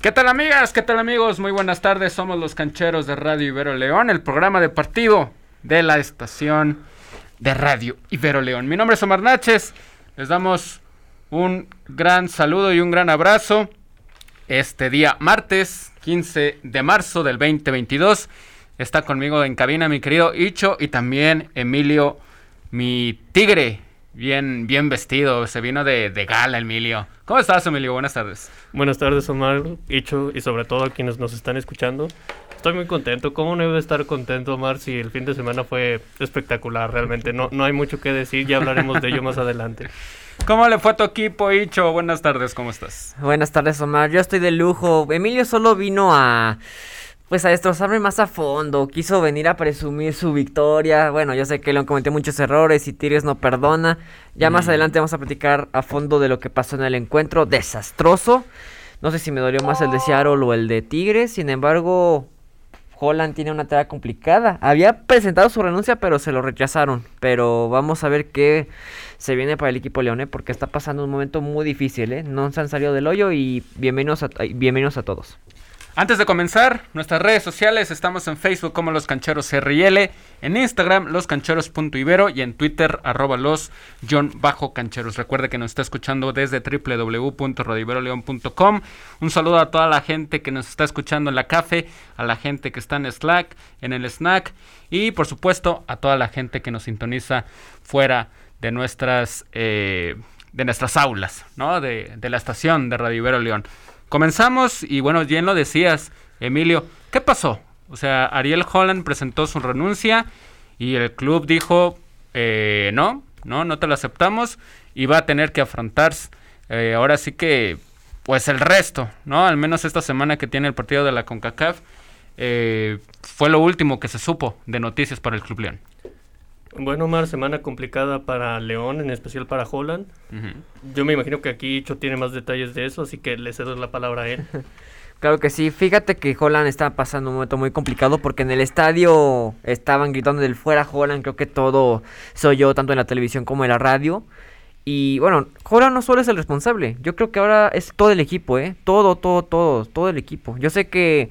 ¿Qué tal amigas? ¿Qué tal amigos? Muy buenas tardes, somos los cancheros de Radio Ibero León, el programa de partido de la estación de Radio Ibero León. Mi nombre es Omar Naches, les damos un gran saludo y un gran abrazo este día martes 15 de marzo del 2022. Está conmigo en cabina mi querido Icho y también Emilio, mi tigre, bien, bien vestido, se vino de, de gala Emilio. ¿Cómo estás Emilio? Buenas tardes. Buenas tardes Omar, Icho y sobre todo a quienes nos están escuchando. Estoy muy contento. ¿Cómo no debe estar contento, Omar, si el fin de semana fue espectacular realmente? No, no hay mucho que decir, ya hablaremos de ello más adelante. ¿Cómo le fue a tu equipo, Icho? Buenas tardes, ¿cómo estás? Buenas tardes, Omar. Yo estoy de lujo. Emilio solo vino a pues a destrozarme más a fondo. Quiso venir a presumir su victoria. Bueno, yo sé que León cometió muchos errores y Tigres no perdona. Ya más adelante vamos a platicar a fondo de lo que pasó en el encuentro. Desastroso. No sé si me dolió más el de Seattle o el de Tigres. Sin embargo, Holland tiene una tarea complicada. Había presentado su renuncia, pero se lo rechazaron. Pero vamos a ver qué se viene para el equipo León, ¿eh? porque está pasando un momento muy difícil. ¿eh? No se han salido del hoyo y bienvenidos a, bienvenidos a todos. Antes de comenzar, nuestras redes sociales estamos en Facebook como Los Cancheros RL, en Instagram loscancheros.ibero y en Twitter arroba los John bajo cancheros. Recuerde que nos está escuchando desde www.rodiveroleon.com. Un saludo a toda la gente que nos está escuchando en la café, a la gente que está en Slack, en el snack y por supuesto a toda la gente que nos sintoniza fuera de nuestras eh, de nuestras aulas, ¿no? De, de la estación de Radio León. Comenzamos y bueno, bien lo decías, Emilio, ¿qué pasó? O sea, Ariel Holland presentó su renuncia y el club dijo, eh, no, no, no te lo aceptamos y va a tener que afrontar eh, ahora sí que, pues el resto, ¿no? Al menos esta semana que tiene el partido de la CONCACAF, eh, fue lo último que se supo de noticias para el Club León. Bueno, Omar, semana complicada para León, en especial para Holland. Yo me imagino que aquí Icho tiene más detalles de eso, así que le cedo la palabra a él. Claro que sí, fíjate que Holland está pasando un momento muy complicado porque en el estadio estaban gritando del fuera Holland, creo que todo soy yo, tanto en la televisión como en la radio. Y bueno, Holland no solo es el responsable, yo creo que ahora es todo el equipo, ¿eh? Todo, todo, todo, todo el equipo. Yo sé que,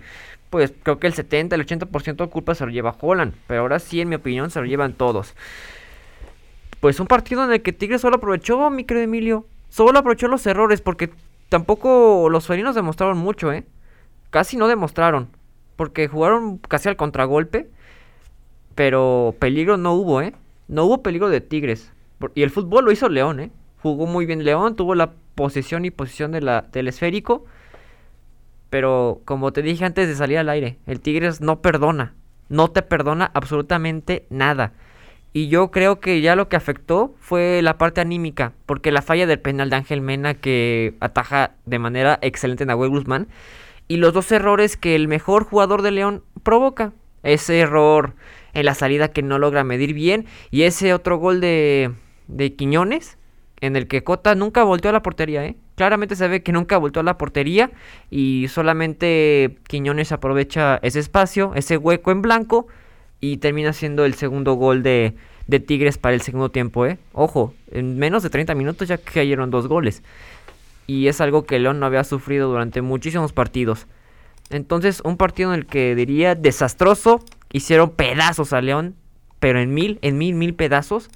pues creo que el 70, el 80% de culpa se lo lleva Holland, pero ahora sí, en mi opinión, se lo llevan todos. Pues un partido en el que Tigres solo aprovechó, mi querido Emilio, solo aprovechó los errores porque tampoco los felinos demostraron mucho, ¿eh? Casi no demostraron. Porque jugaron casi al contragolpe. Pero peligro no hubo, ¿eh? No hubo peligro de Tigres. Y el fútbol lo hizo León, ¿eh? Jugó muy bien León, tuvo la posesión y posición de la, del esférico. Pero como te dije antes de salir al aire, el Tigres no perdona. No te perdona absolutamente nada. Y yo creo que ya lo que afectó fue la parte anímica, porque la falla del penal de Ángel Mena que ataja de manera excelente Nahuel Guzmán, y los dos errores que el mejor jugador de León provoca. Ese error en la salida que no logra medir bien, y ese otro gol de, de Quiñones, en el que Cota nunca volteó a la portería, ¿eh? Claramente se ve que nunca volteó a la portería y solamente Quiñones aprovecha ese espacio, ese hueco en blanco y termina siendo el segundo gol de, de Tigres para el segundo tiempo, ¿eh? Ojo, en menos de 30 minutos ya cayeron dos goles. Y es algo que León no había sufrido durante muchísimos partidos. Entonces, un partido en el que diría desastroso, hicieron pedazos a León, pero en mil, en mil, mil pedazos.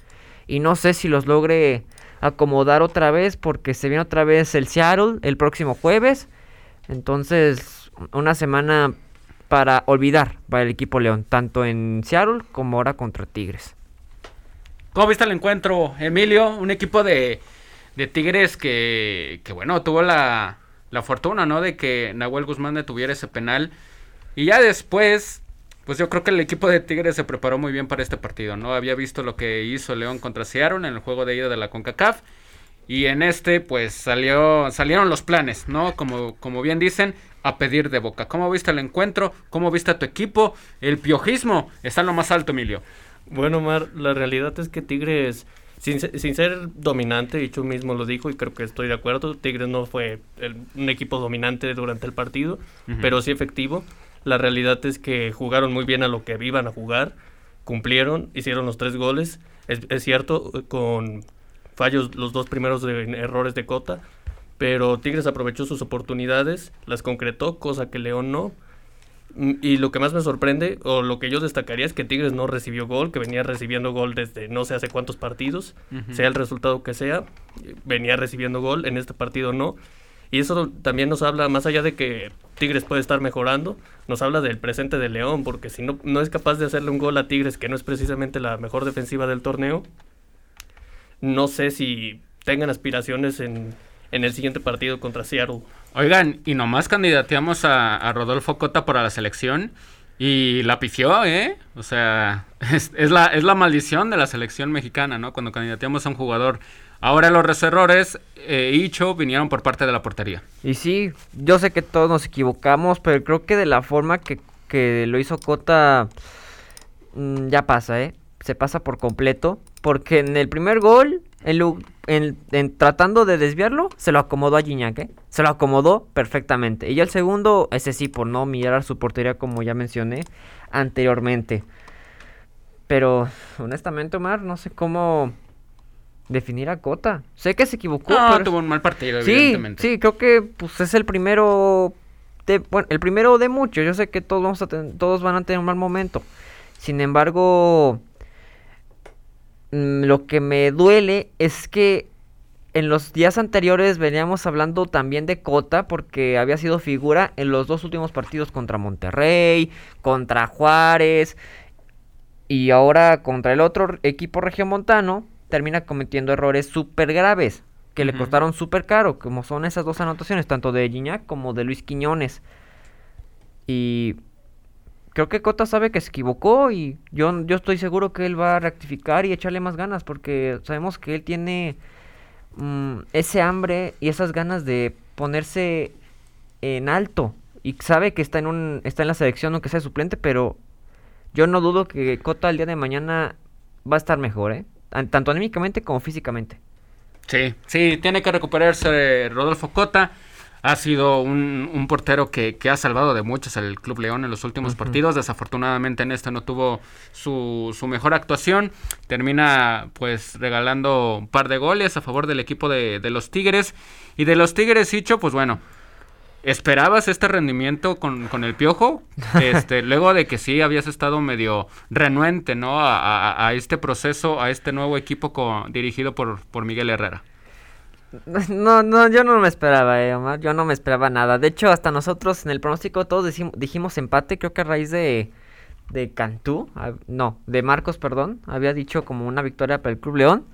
Y no sé si los logre acomodar otra vez, porque se viene otra vez el Seattle el próximo jueves. Entonces, una semana para olvidar para el equipo León, tanto en Seattle como ahora contra Tigres. ¿Cómo viste el encuentro, Emilio? Un equipo de, de Tigres que, que, bueno, tuvo la, la fortuna, ¿no? De que Nahuel Guzmán detuviera ese penal. Y ya después, pues yo creo que el equipo de Tigres se preparó muy bien para este partido, ¿no? Había visto lo que hizo León contra Seattle en el juego de ida de la CONCACAF. Y en este, pues salió, salieron los planes, ¿no? Como, como bien dicen, a pedir de boca. ¿Cómo viste el encuentro? ¿Cómo viste a tu equipo? El piojismo está en lo más alto, Emilio. Bueno, Omar, la realidad es que Tigres, sin, sin ser dominante, y tú mismo lo dijo y creo que estoy de acuerdo, Tigres no fue el- un equipo dominante durante el partido, pero sí efectivo. La realidad es que jugaron muy bien a lo que iban a jugar, cumplieron, hicieron los tres goles. Es, es cierto, con fallos los dos primeros de errores de Cota, pero Tigres aprovechó sus oportunidades, las concretó, cosa que León no. Mm, Y lo que más me sorprende, o lo que yo destacaría, es que Tigres no recibió gol, que venía recibiendo gol desde no sé hace cuántos partidos, sea el resultado que sea, venía recibiendo gol, en este partido no. Y eso también nos habla, más allá de que Tigres puede estar mejorando, nos habla del presente de León, porque si no, no es capaz de hacerle un gol a Tigres, que no es precisamente la mejor defensiva del torneo, no sé si tengan aspiraciones en, en el siguiente partido contra Seattle. Oigan, y nomás candidateamos a, a Rodolfo Cota para la selección y la pifió, ¿eh? O sea, es, la, es la maldición de la selección mexicana, ¿no? Cuando candidateamos a un jugador. Ahora los errores, eh, vinieron por parte de la portería. Y sí, yo sé que todos nos equivocamos, pero creo que de la forma que, que lo hizo Cota, mm, ya pasa, ¿eh? Se pasa por completo. Porque en el primer gol, en, en- tratando de desviarlo, se lo acomodó a Gignac, ¿eh? Se lo acomodó perfectamente. Y ya el segundo, ese sí, por no mirar su portería, como ya mencioné anteriormente. Pero, honestamente, Omar, no sé cómo definir a Cota. Sé que se equivocó, No, pero- tuvo un mal partido, Sí, evidentemente. sí, creo que pues es el primero de, bueno, el primero de muchos. Yo sé que todos vamos a ten- todos van a tener un mal momento. Sin embargo, mm, lo que me duele es que en los días anteriores veníamos hablando también de Cota porque había sido figura en los dos últimos partidos contra Monterrey, contra Juárez y ahora contra el otro equipo regiomontano termina cometiendo errores súper graves que le costaron súper caro, como son esas dos anotaciones, tanto de Gignac como de Luis Quiñones. Y creo que Cota sabe que se equivocó y yo, yo estoy seguro que él va a rectificar y echarle más ganas porque sabemos que él tiene mm, ese hambre y esas ganas de ponerse en alto y sabe que está en un está en la selección aunque sea suplente, pero yo no dudo que Cota el día de mañana va a estar mejor, ¿eh? An- Tanto anímicamente como físicamente. Sí, sí, tiene que recuperarse Rodolfo Cota. Ha sido un, un portero que, que ha salvado de muchos al Club León en los últimos partidos. Desafortunadamente en este no tuvo su, su mejor actuación. Termina pues regalando un par de goles a favor del equipo de, de los Tigres. Y de los Tigres, Hicho, pues bueno, ¿Esperabas este rendimiento con, con el piojo? Este, luego de que sí habías estado medio renuente, ¿no? A, a- a este proceso, a este nuevo equipo dirigido por, por Miguel Herrera. No, no, yo no me esperaba, eh, Omar. Yo no me esperaba nada. De hecho, hasta nosotros en el pronóstico todos decim- dijimos empate. Creo que a raíz de, de Cantú, no, de Marcos, perdón, había dicho como una victoria para el Club León.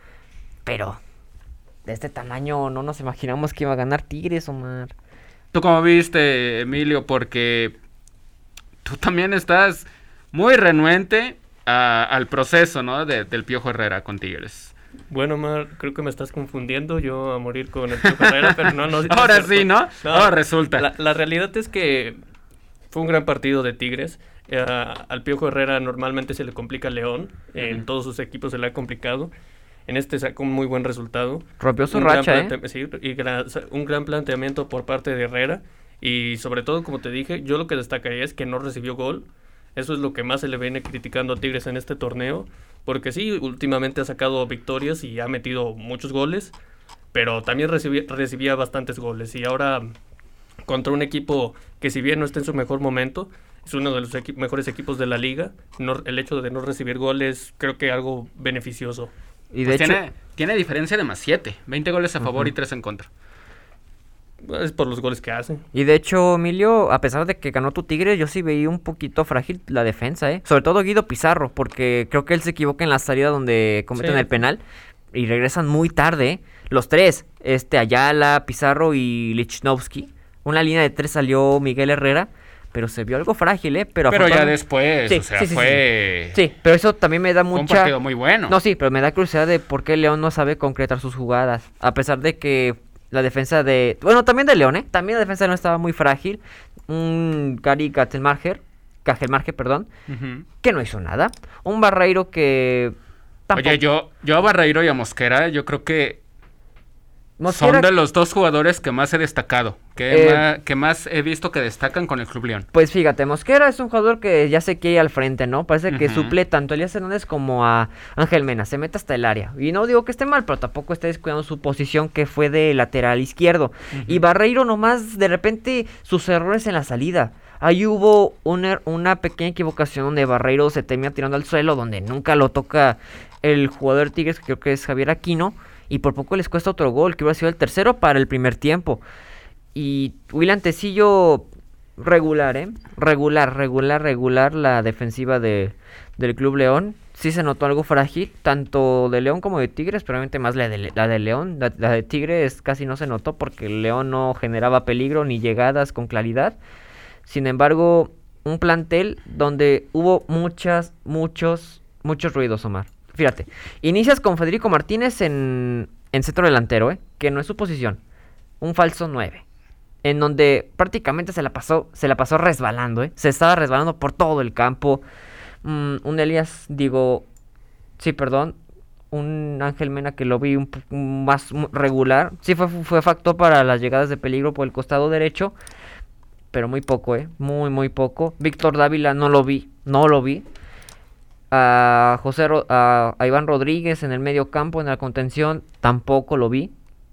Pero de este tamaño no nos imaginamos que iba a ganar Tigres, Omar. ¿Tú cómo viste, Emilio? Porque tú también estás muy renuente a- al proceso, ¿no? de- del Piojo Herrera con Tigres. Bueno, Mar, creo que me estás confundiendo yo a morir con el Piojo Herrera, pero no, no. no Ahora sí, ¿no? Ahora resulta. La, la realidad es que fue un gran partido de Tigres. Eh, al Piojo Herrera normalmente se le complica León. En Ujú. todos sus equipos se le ha complicado. En este sacó un muy buen resultado. Rompió su Un gran racha, ¿eh? sí, y gra- sa- un gran planteamiento por parte de Herrera. Y sobre todo, como te dije, yo lo que destacaría es que no recibió gol. Eso es lo que más se le viene criticando a Tigres en este torneo. Porque sí, últimamente ha sacado victorias y ha metido muchos goles. Pero también recibía, recibía bastantes goles. Y ahora, contra un equipo que si bien no está en su mejor momento, es uno de los equi- mejores equipos de la liga, no- el hecho de no recibir goles creo que algo beneficioso. Y de Pues hecho, tiene, tiene diferencia de más 7. 20 goles a favor y 3 en contra. Es por los goles que hace. Y de hecho, Emilio, a pesar de que ganó tu Tigre, yo sí veía un poquito frágil la defensa, ¿eh? Sobre todo Guido Pizarro, porque creo que él se equivoca en la salida donde cometen Sí. el penal y regresan muy tarde, ¿eh? Los tres, este Ayala, Pizarro y Lichnowsky. Una línea de tres salió Miguel Herrera, pero se vio algo frágil, ¿eh? Pero, Pero ya después, Sí, o sea, sí, sí, fue, Sí, pero eso también me da fue un mucha... partido muy bueno. No, sí, pero me da curiosidad de por qué León no sabe concretar sus jugadas. A pesar de que la defensa de. Bueno, también de León, ¿eh? También la defensa de León estaba muy frágil. Un Gary Katzelmarger, Cajelmarger, perdón, Ujú. que no hizo nada. Un Barreiro que. tampoco- Oye, yo, yo a Barreiro y a Mosquera, yo creo que Son de los dos jugadores que más he destacado, que, Eh, más, que más he visto que destacan con el Club León. Pues fíjate, Mosquera es un jugador que ya se quiere al frente, ¿no? Parece que suple tanto a Elías Hernández como a Ángel Mena, se mete hasta el área. Y no digo que esté mal, pero tampoco está descuidando su posición que fue de lateral izquierdo. Y Barreiro nomás, de repente, sus errores en la salida. Ahí hubo una, er- una pequeña equivocación donde Barreiro se termina tirando al suelo, donde nunca lo toca el jugador de Tigres, que creo que es Javier Aquino. Y por poco les cuesta otro gol, que hubiera sido el tercero para el primer tiempo. Y William Tecillo regular, ¿eh? Regular, regular, regular la defensiva de, del Club León. Sí se notó algo frágil, tanto de León como de Tigres, pero obviamente más la de, la de León. La, la de Tigres casi no se notó porque León no generaba peligro ni llegadas con claridad. Sin embargo, un plantel donde hubo muchas, muchos, muchos ruidos, Omar. Fíjate, inicias con Federico Martínez en, en centro delantero, ¿eh? Que no es su posición. Un falso 9 en donde prácticamente se la pasó, se la pasó resbalando, ¿eh? Se estaba resbalando por todo el campo. Mm, un Elías, digo, sí, perdón, un Ángel Mena que lo vi un poco más regular. Sí fue, fue factor para las llegadas de peligro por el costado derecho, pero muy poco, ¿eh? Muy, muy poco. Víctor Dávila no lo vi, no lo vi. A José Ro- a, a Iván Rodríguez en el medio campo, en la contención, tampoco lo vi,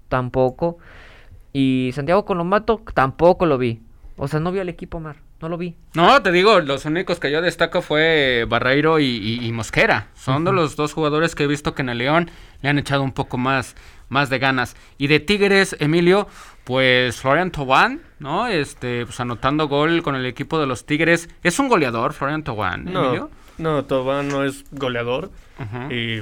tampoco. Y Santiago Colombato tampoco lo vi. O sea, no vi al equipo, Mar. No lo vi. No, te digo, los únicos que yo destaco fue Barreiro y, y- y Mosquera. Son de los dos jugadores que he visto que en el León le han echado un poco más, más de ganas. Y de Tigres, Emilio, pues Florian Tobán, ¿no? Este, pues anotando gol con el equipo de los Tigres. Es un goleador, Florian Tobán, No, Emilio. No, Tobán no es goleador y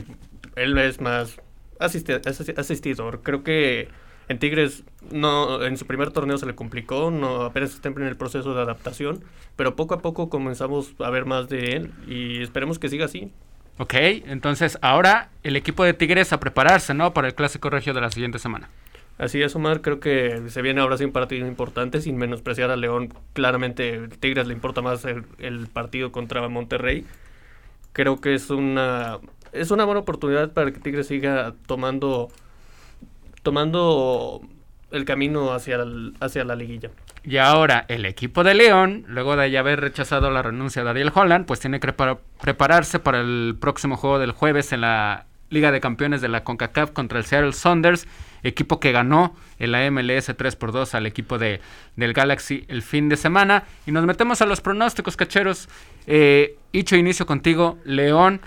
él es más asisti- asi- asistidor. Creo que en Tigres no en su primer torneo se le complicó, no apenas está en el proceso de adaptación, pero poco a poco comenzamos a ver más de él y esperemos que siga así. Ok, entonces ahora el equipo de Tigres a prepararse, ¿no? Para el clásico regio de la siguiente semana. Así es, Omar, creo que se viene ahora sí un partido importante, sin menospreciar a León. Claramente, Tigres le importa más el, el partido contra Monterrey. Creo que es una es una buena oportunidad para que Tigres siga tomando tomando el camino hacia, el- hacia la liguilla. Y ahora el equipo de León, luego de ya haber rechazado la renuncia de Ariel Holland, pues tiene que prepar- prepararse para el próximo juego del jueves en la Liga de Campeones de la CONCACAF contra el Seattle Saunders, equipo que ganó en la MLS 3 por 2 al equipo de, del Galaxy el fin de semana. Y nos metemos a los pronósticos, cacheros. Eh, inicio contigo. León,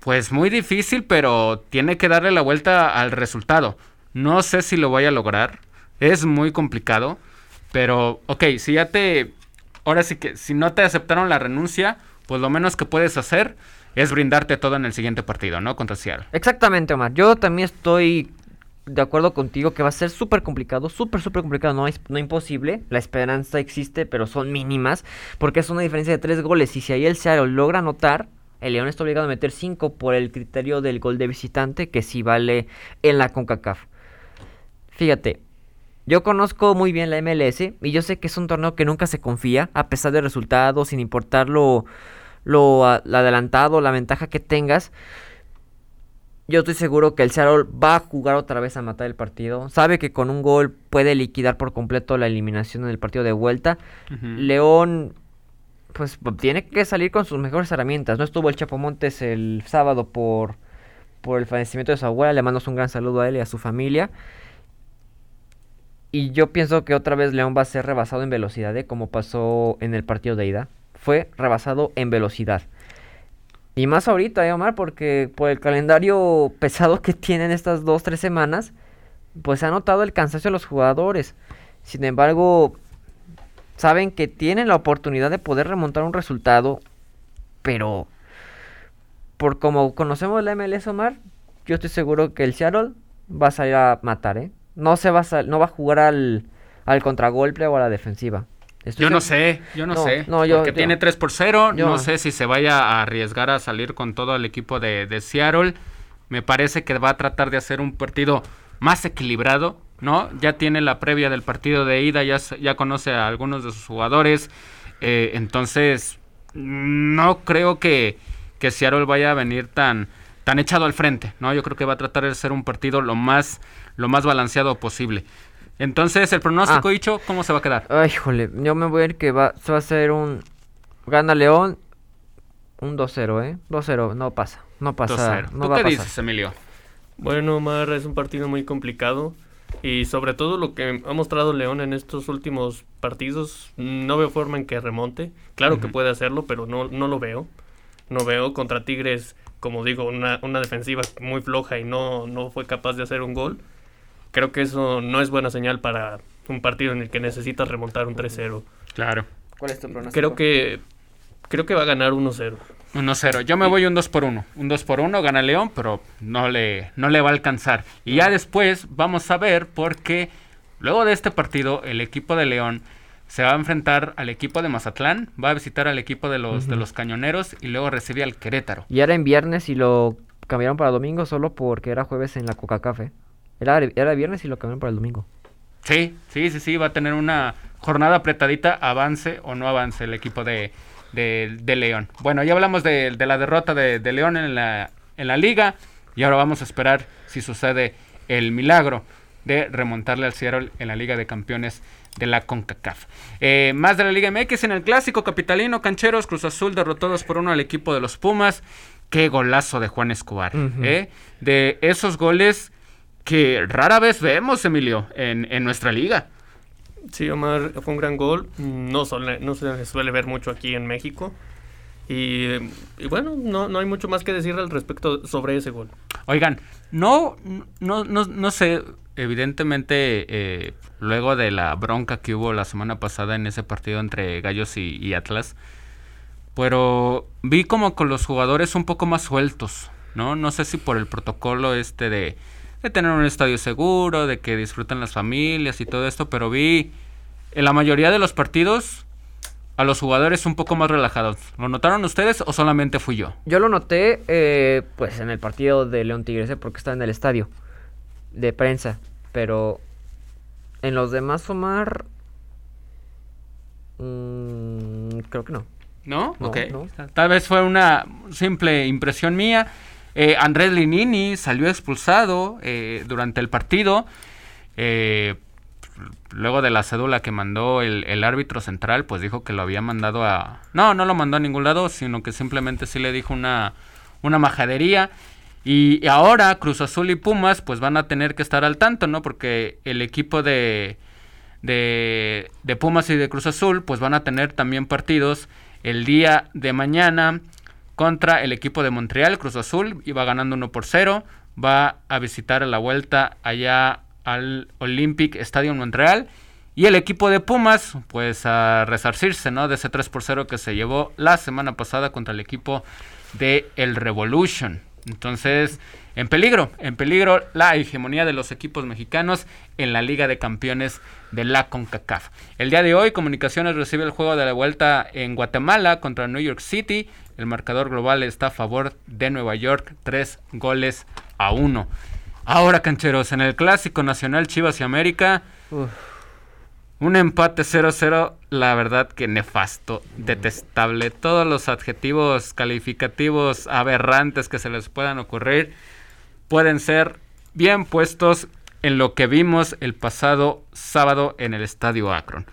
pues muy difícil, pero tiene que darle la vuelta al resultado. No sé si lo vaya a lograr. Es muy complicado. Pero, ok, si ya te... Ahora sí que, si no te aceptaron la renuncia, pues lo menos que puedes hacer es brindarte todo en el siguiente partido, ¿no? Contra Seattle. Exactamente, Omar. Yo también estoy de acuerdo contigo que va a ser súper complicado, súper, súper complicado. No es no imposible. La esperanza existe, pero son mínimas. Porque es una diferencia de tres goles. Y si ahí el Seattle logra anotar, el León está obligado a meter cinco por el criterio del gol de visitante, que sí vale en la CONCACAF. Fíjate, yo conozco muy bien la MLS y yo sé que es un torneo que nunca se confía, a pesar de resultados, sin importar lo, lo, adelantado, la ventaja que tengas. Yo estoy seguro que el Seattle va a jugar otra vez a matar el partido. Sabe que con un gol puede liquidar por completo la eliminación en el partido de vuelta. León, pues tiene que salir con sus mejores herramientas. No estuvo el Chapo Montes el sábado por, por el fallecimiento de su abuela. Le mando un gran saludo a él y a su familia. Y yo pienso que otra vez León va a ser rebasado en velocidad, ¿eh? como pasó en el partido de ida. Fue rebasado en velocidad. Y más ahorita, ¿eh, Omar? Porque por el calendario pesado que tienen estas dos, tres semanas, pues ha notado el cansancio de los jugadores. Sin embargo, saben que tienen la oportunidad de poder remontar un resultado, pero por como conocemos la MLS, Omar, yo estoy seguro que el Seattle va a salir a matar, ¿eh? No se va a no va a jugar al, al contragolpe o a la defensiva. Estoy Yo no sé, yo no, No, sé. no, yo- porque yo- tiene 3 por 0. yo- No sé si se vaya a arriesgar a salir con todo el equipo de, de Seattle. Me parece que va a tratar de hacer un partido más equilibrado, ¿no? Ya tiene la previa del partido de ida, ya, ya conoce a algunos de sus jugadores. eh, entonces, no creo que, que Seattle vaya a venir tan, tan echado al frente, ¿no? Yo creo que va a tratar de ser un partido lo más, lo más balanceado posible. Entonces, el pronóstico, Ah. dicho, ¿cómo se va a quedar? Ay, híjole, yo me voy a ir que va, se va a hacer un... Gana León, un 2-0, ¿eh? 2-0, no pasa, no pasa, 2-0. no ¿Tú va a qué pasar. dices, Emilio? Bueno, Omar, es un partido muy complicado. Y sobre todo lo que ha mostrado León en estos últimos partidos, no veo forma en que remonte. Claro que puede hacerlo, pero no, no lo veo. No veo contra Tigres, como digo, una, una defensiva muy floja y no, no fue capaz de hacer un gol. Creo que eso no es buena señal para un partido en el que necesitas remontar un 3-0. Claro. ¿Cuál es tu pronóstico? Creo que, creo que va a ganar 1-0. 1-0. Yo me voy un 2 por 1. Un 2 por 1 gana León, pero no le, no le va a alcanzar. Y ya después vamos a ver porque luego de este partido el equipo de León se va a enfrentar al equipo de Mazatlán, va a visitar al equipo de los, de los Cañoneros y luego recibe al Querétaro. Y era en viernes y lo cambiaron para domingo solo porque era jueves en la Coca Café. Era, era viernes y lo cambiaron para el domingo. Sí, sí, sí, sí, va a tener una jornada apretadita, avance o no avance el equipo de, de- de León. Bueno, ya hablamos de, de la derrota de, León en la, en la liga y ahora vamos a esperar si sucede el milagro de remontarle al Seattle en la Liga de Campeones de la CONCACAF. Eh, más de la Liga MX en el clásico capitalino, Cancheros, Cruz Azul derrotó 2 por 1 al equipo de los Pumas. Qué golazo de Juan Escobar. ¿eh? De esos goles que rara vez vemos, Emilio, en, en nuestra liga. Sí, Omar, fue un gran gol. No, suele- no se suele ver mucho aquí en México. Y, y bueno, no, no hay mucho más que decir al respecto sobre ese gol. Oigan, no, no, no, no sé, evidentemente, eh, luego de la bronca que hubo la semana pasada en ese partido entre Gallos y, y Atlas, pero vi como con los jugadores un poco más sueltos, ¿no? No sé si por el protocolo este de, de tener un estadio seguro, de que disfruten las familias y todo esto, pero vi en la mayoría de los partidos a los jugadores un poco más relajados. ¿Lo notaron ustedes o solamente fui yo? Yo lo noté, eh, pues, en el partido de León Tigres, eh, porque estaba en el estadio de prensa. Pero en los demás, Omar, mm, creo que no. ¿No? No, ok. no. Tal vez fue una simple impresión mía. Eh, Andrés Linini salió expulsado eh, durante el partido. eh, luego de la cédula que mandó el, árbitro central, pues dijo que lo había mandado a... No, no lo mandó a ningún lado, sino que simplemente sí le dijo una, una majadería. Y ahora Cruz Azul y Pumas pues van a tener que estar al tanto, ¿no? Porque el equipo de, de, de Pumas y de Cruz Azul pues van a tener también partidos el día de mañana contra el equipo de Montreal. Cruz Azul iba ganando 1 por 0. Va a visitar a la vuelta allá al Olympic Stadium Montreal. Y el equipo de Pumas, pues a resarcirse, ¿no? De ese 3 por 0 que se llevó la semana pasada contra el equipo de el Revolution. Entonces, en peligro, en peligro la hegemonía de los equipos mexicanos en la Liga de Campeones de la CONCACAF. El día de hoy, Comunicaciones recibe el juego de la vuelta en Guatemala contra New York City. El marcador global está a favor de Nueva York, tres goles a uno. Ahora, cancheros, en el clásico nacional Chivas y América, Uf, un empate 0-0, la verdad que nefasto, detestable. Todos los adjetivos calificativos aberrantes que se les puedan ocurrir pueden ser bien puestos en lo que vimos el pasado sábado en el Estadio Akron.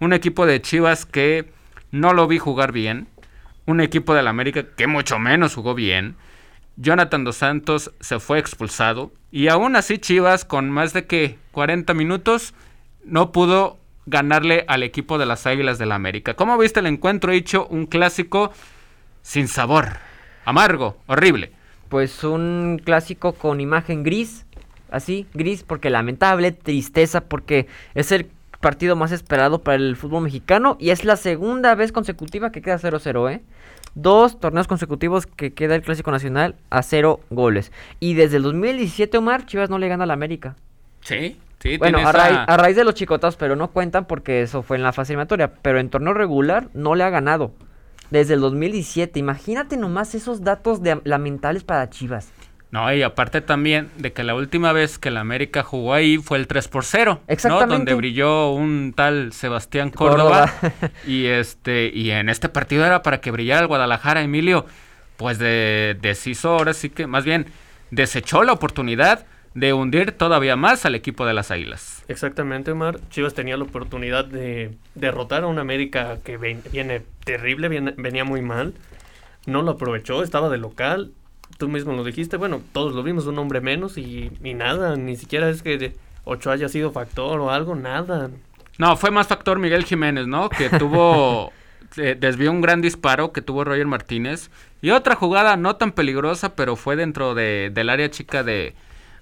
Un equipo de Chivas que no lo vi jugar bien. Un equipo del América que mucho menos jugó bien. Jonathan Dos Santos se fue expulsado. Y aún así Chivas con más de que 40 minutos no pudo ganarle al equipo de las Águilas del la América. ¿Cómo viste el encuentro hecho? Un clásico sin sabor, amargo, horrible. Pues un clásico con imagen gris, así, gris, porque lamentable, tristeza, porque es el partido más esperado para el fútbol mexicano y es la segunda vez consecutiva que queda 0-0, ¿eh? Dos torneos consecutivos que queda el Clásico Nacional a cero goles. Y desde el 2017, Omar, Chivas no le gana a la América. Sí, sí, Bueno, a, raíz, esa- a raíz de los chicotados, pero no cuentan porque eso fue en la fase eliminatoria. Pero en torneo regular no le ha ganado. Desde el 2017. Imagínate nomás esos datos de, lamentables para Chivas. No, y aparte también de que la última vez que la América jugó ahí fue el 3 por 0, ¿no? Exactamente. Donde brilló un tal Sebastián Córdoba. Córdoba. y este y en este partido era para que brillara el Guadalajara, Emilio. pues de, deshizo ahora sí que, más bien, desechó la oportunidad de hundir todavía más al equipo de las Águilas. Exactamente, Omar. Chivas tenía la oportunidad de derrotar a un América que viene terrible, venía muy mal. No lo aprovechó, estaba de local. Tú mismo lo dijiste, bueno, todos lo vimos, un hombre menos y, nada, ni siquiera es que Ocho haya sido factor o algo, nada. No, fue más factor Miguel Jiménez, ¿no? Que tuvo, eh, desvió un gran disparo que tuvo Roger Martínez. Y otra jugada no tan peligrosa, pero fue dentro de, del área chica de,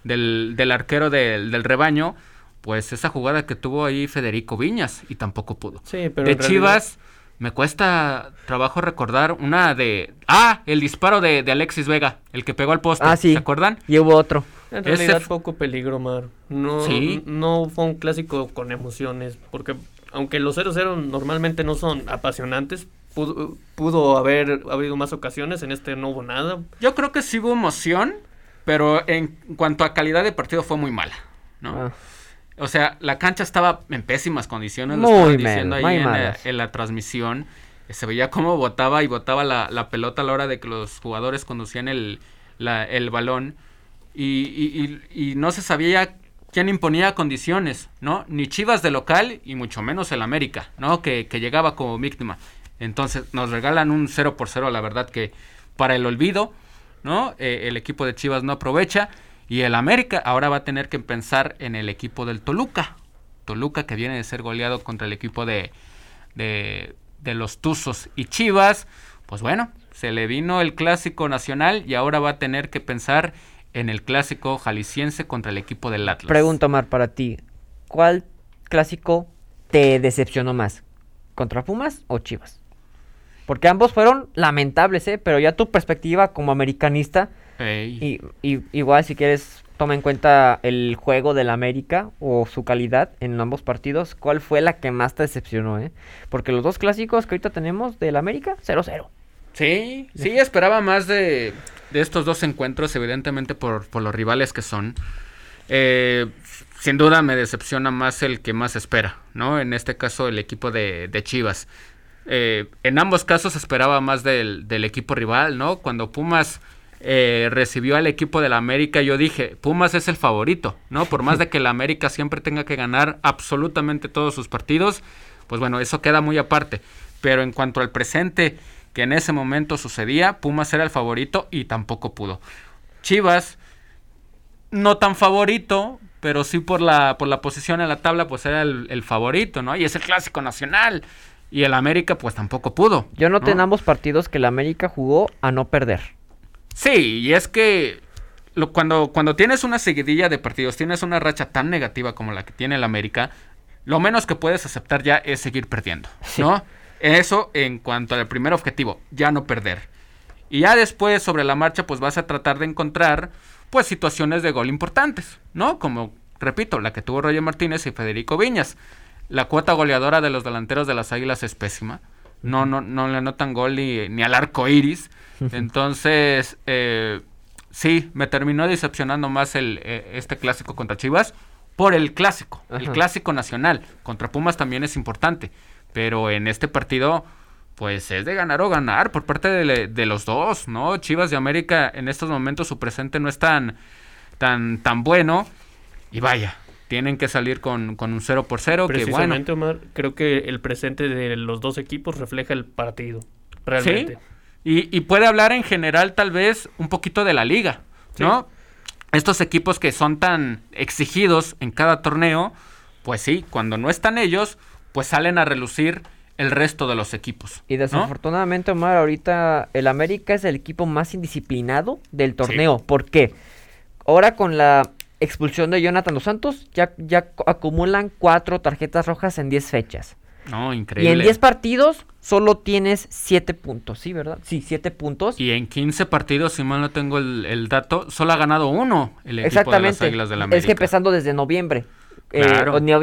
del, del arquero del, rebaño, pues esa jugada que tuvo ahí Federico Viñas y tampoco pudo. Sí, pero de Chivas me cuesta trabajo recordar una de ah, el disparo de, Alexis Vega, el que pegó al poste, ah, sí. ¿se acuerdan? Y hubo otro. En realidad poco peligro, Mar. No, no fue un clásico con emociones, porque aunque los 0-0 normalmente no son apasionantes, pudo, pudo haber habido más ocasiones, en este no hubo nada. Yo creo que sí hubo emoción, pero en cuanto a calidad de partido fue muy mala, ¿no? Ah. O sea, la cancha estaba en pésimas condiciones, lo muy diciendo ahí en la, transmisión. Se veía cómo botaba y botaba la, pelota a la hora de que los jugadores conducían el, el balón. Y, y, no se sabía quién imponía condiciones, ¿no? Ni Chivas de local y mucho menos el América, ¿no? Que, que llegaba como víctima. Entonces nos regalan un 0 por 0, la verdad que para el olvido. ¿no? Eh, el equipo de Chivas no aprovecha y el América ahora va a tener que pensar en el equipo del Toluca. Toluca que viene de ser goleado contra el equipo de, de, los Tuzos y Chivas. Pues bueno, se le vino el clásico nacional y ahora va a tener que pensar en el clásico jalisciense contra el equipo del Atlas. Pregunta, Mar, para ti. ¿Cuál clásico te decepcionó más? ¿Contra Pumas o Chivas? Porque ambos fueron lamentables, ¿eh? Pero ya tu perspectiva como americanista. Y, igual si quieres toma en cuenta el juego del América o su calidad en ambos partidos. ¿Cuál fue la que más te decepcionó, eh? Porque los dos clásicos que ahorita tenemos del América, 0-0. Sí, sí, esperaba más de, estos dos encuentros, evidentemente por, los rivales que son. Eh, sin duda me decepciona más el que más espera, ¿no? En este caso el equipo de, de Chivas. Eh, en ambos casos esperaba más del, equipo rival, ¿no? Cuando Pumas eh, recibió al equipo de la América, yo dije, Pumas es el favorito, ¿no? Por más de que la América siempre tenga que ganar absolutamente todos sus partidos, pues bueno, eso queda muy aparte. Pero en cuanto al presente que en ese momento sucedía, Pumas era el favorito y tampoco pudo. Chivas, no tan favorito, pero sí por la, por la posición en la tabla, pues era el, el favorito, ¿no? Y es el clásico nacional. Y el América pues tampoco pudo. Yo noté en ambos partidos que el América jugó a no perder. Sí, y es que lo, cuando, cuando tienes una seguidilla de partidos, tienes una racha tan negativa como la que tiene el América, lo menos que puedes aceptar ya es seguir perdiendo, ¿no? Eso en cuanto al primer objetivo, ya no perder. Y ya después, sobre la marcha, pues vas a tratar de encontrar, pues, situaciones de gol importantes, ¿no? Como, repito, la que tuvo Roger Martínez y Federico Viñas la cuota goleadora de los delanteros de las Águilas es pésima. No, no, no le anotan gol ni, al arco iris. Entonces, eh, sí, me terminó decepcionando más el, eh, este clásico contra Chivas por el clásico, el clásico nacional. Contra Pumas también es importante. Pero en este partido, pues es de ganar o ganar por parte de, de los dos, ¿no? Chivas de América en estos momentos su presente no es tan, tan, tan bueno. Y vaya, tienen que salir con, un 0 por 0. Precisamente, que, Omar, creo que el presente de los dos equipos refleja el partido, realmente. ¿Sí? Y, puede hablar en general tal vez un poquito de la liga, ¿no? Estos equipos que son tan exigidos en cada torneo, pues sí, cuando no están ellos, pues salen a relucir el resto de los equipos. Y desafortunadamente, Omar, ahorita el América es el equipo más indisciplinado del torneo. ¿Por qué? Ahora con la expulsión de Jonathan Dos Santos, ya, ya acumulan cuatro tarjetas rojas en 10 fechas. No, increíble. Y en 10 partidos solo tienes 7 puntos, ¿sí, verdad? Sí, 7 puntos. Y en 15 partidos, si mal no tengo el, dato, solo ha ganado uno el equipo de las Águilas de la América. Es que empezando desde noviembre. Eh,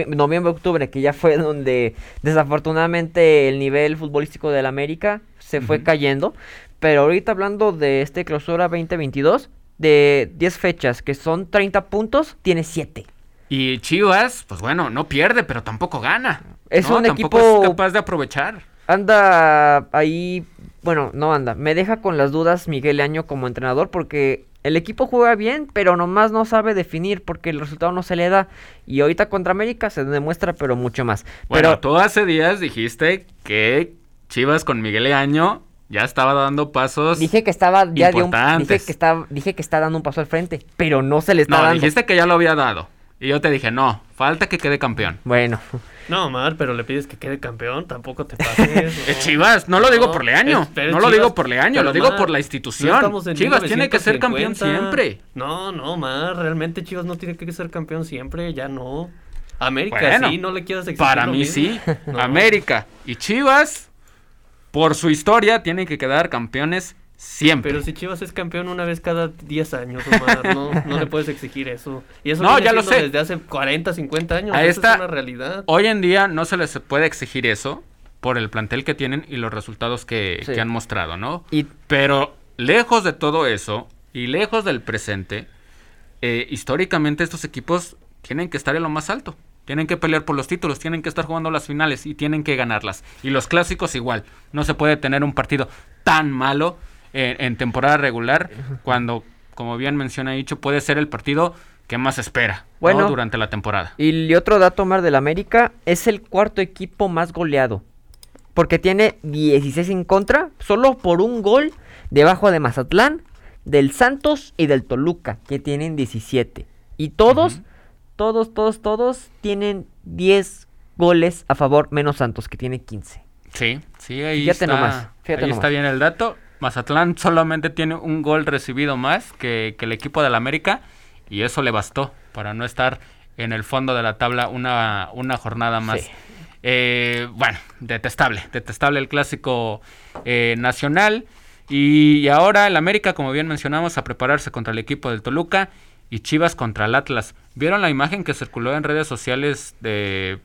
noviembre, octubre, que ya fue donde desafortunadamente el nivel futbolístico de la América se fue cayendo. Pero ahorita hablando de este clausura 2022, de 10 fechas, que son 30 puntos, tiene 7. Y Chivas, pues bueno, no pierde, pero tampoco gana. Es un equipo. Es capaz de aprovechar. Anda ahí bueno, no anda, me deja con las dudas Miguel Año como entrenador porque el equipo juega bien, pero nomás no sabe definir porque el resultado no se le da. Y ahorita contra América se demuestra, pero mucho más. Bueno, pero tú hace días dijiste que Chivas con Miguel Año ya estaba dando pasos. dije que estaba ya un, dije que está dije que está dando un paso al frente, pero no se le está No, dando. dijiste que ya lo había dado. Y yo te dije, no, falta que quede campeón. Bueno, No, Omar, pero le pides que quede campeón, tampoco te pases. Es Chivas, no lo digo por Leaño. no lo Chivas, digo por Leaño, lo digo por la no institución. Chivas tiene que ser campeón 1950. siempre. No, no, Omar, realmente Chivas no tiene que ser campeón siempre, ya no. América Bueno, sí, no le quieras exigir Para lo mí mismo. sí. No. América y Chivas, por su historia, tienen que quedar campeones siempre. Pero si Chivas es campeón una vez cada 10 años, Omar, no, no le puedes exigir eso. Y eso No, ya lo sé. desde hace 40, 50 años. A esta- es una realidad. Hoy en día no se les puede exigir eso por el plantel que tienen y los resultados que, Sí. que han mostrado, ¿no? y Pero lejos de todo eso y lejos del presente, eh, históricamente estos equipos tienen que estar en lo más alto. Tienen que pelear por los títulos, tienen que estar jugando las finales y tienen que ganarlas. Y los clásicos igual. No se puede tener un partido tan malo en, en temporada regular cuando, como bien menciona dicho, puede ser el partido que más espera ¿no? Bueno. durante la temporada. Y otro dato más del América, es el cuarto equipo más goleado. Porque tiene 16 en contra, solo por un gol debajo de Mazatlán, del Santos y del Toluca, que tienen 17. Y todos, todos, todos, todos tienen 10 goles a favor, menos Santos, que tiene 15. Sí, sí, ahí, Fíjate está, nomás, fíjate ahí nomás. está bien el dato. Mazatlán solamente tiene un gol recibido más que, que el equipo del América y eso le bastó para no estar en el fondo de la tabla una, una jornada más. Sí. Eh, bueno, detestable, detestable el clásico eh, nacional. Y, y ahora el América, como bien mencionamos, a prepararse contra el equipo del Toluca y Chivas contra el Atlas. ¿Vieron la imagen que circuló en redes sociales de,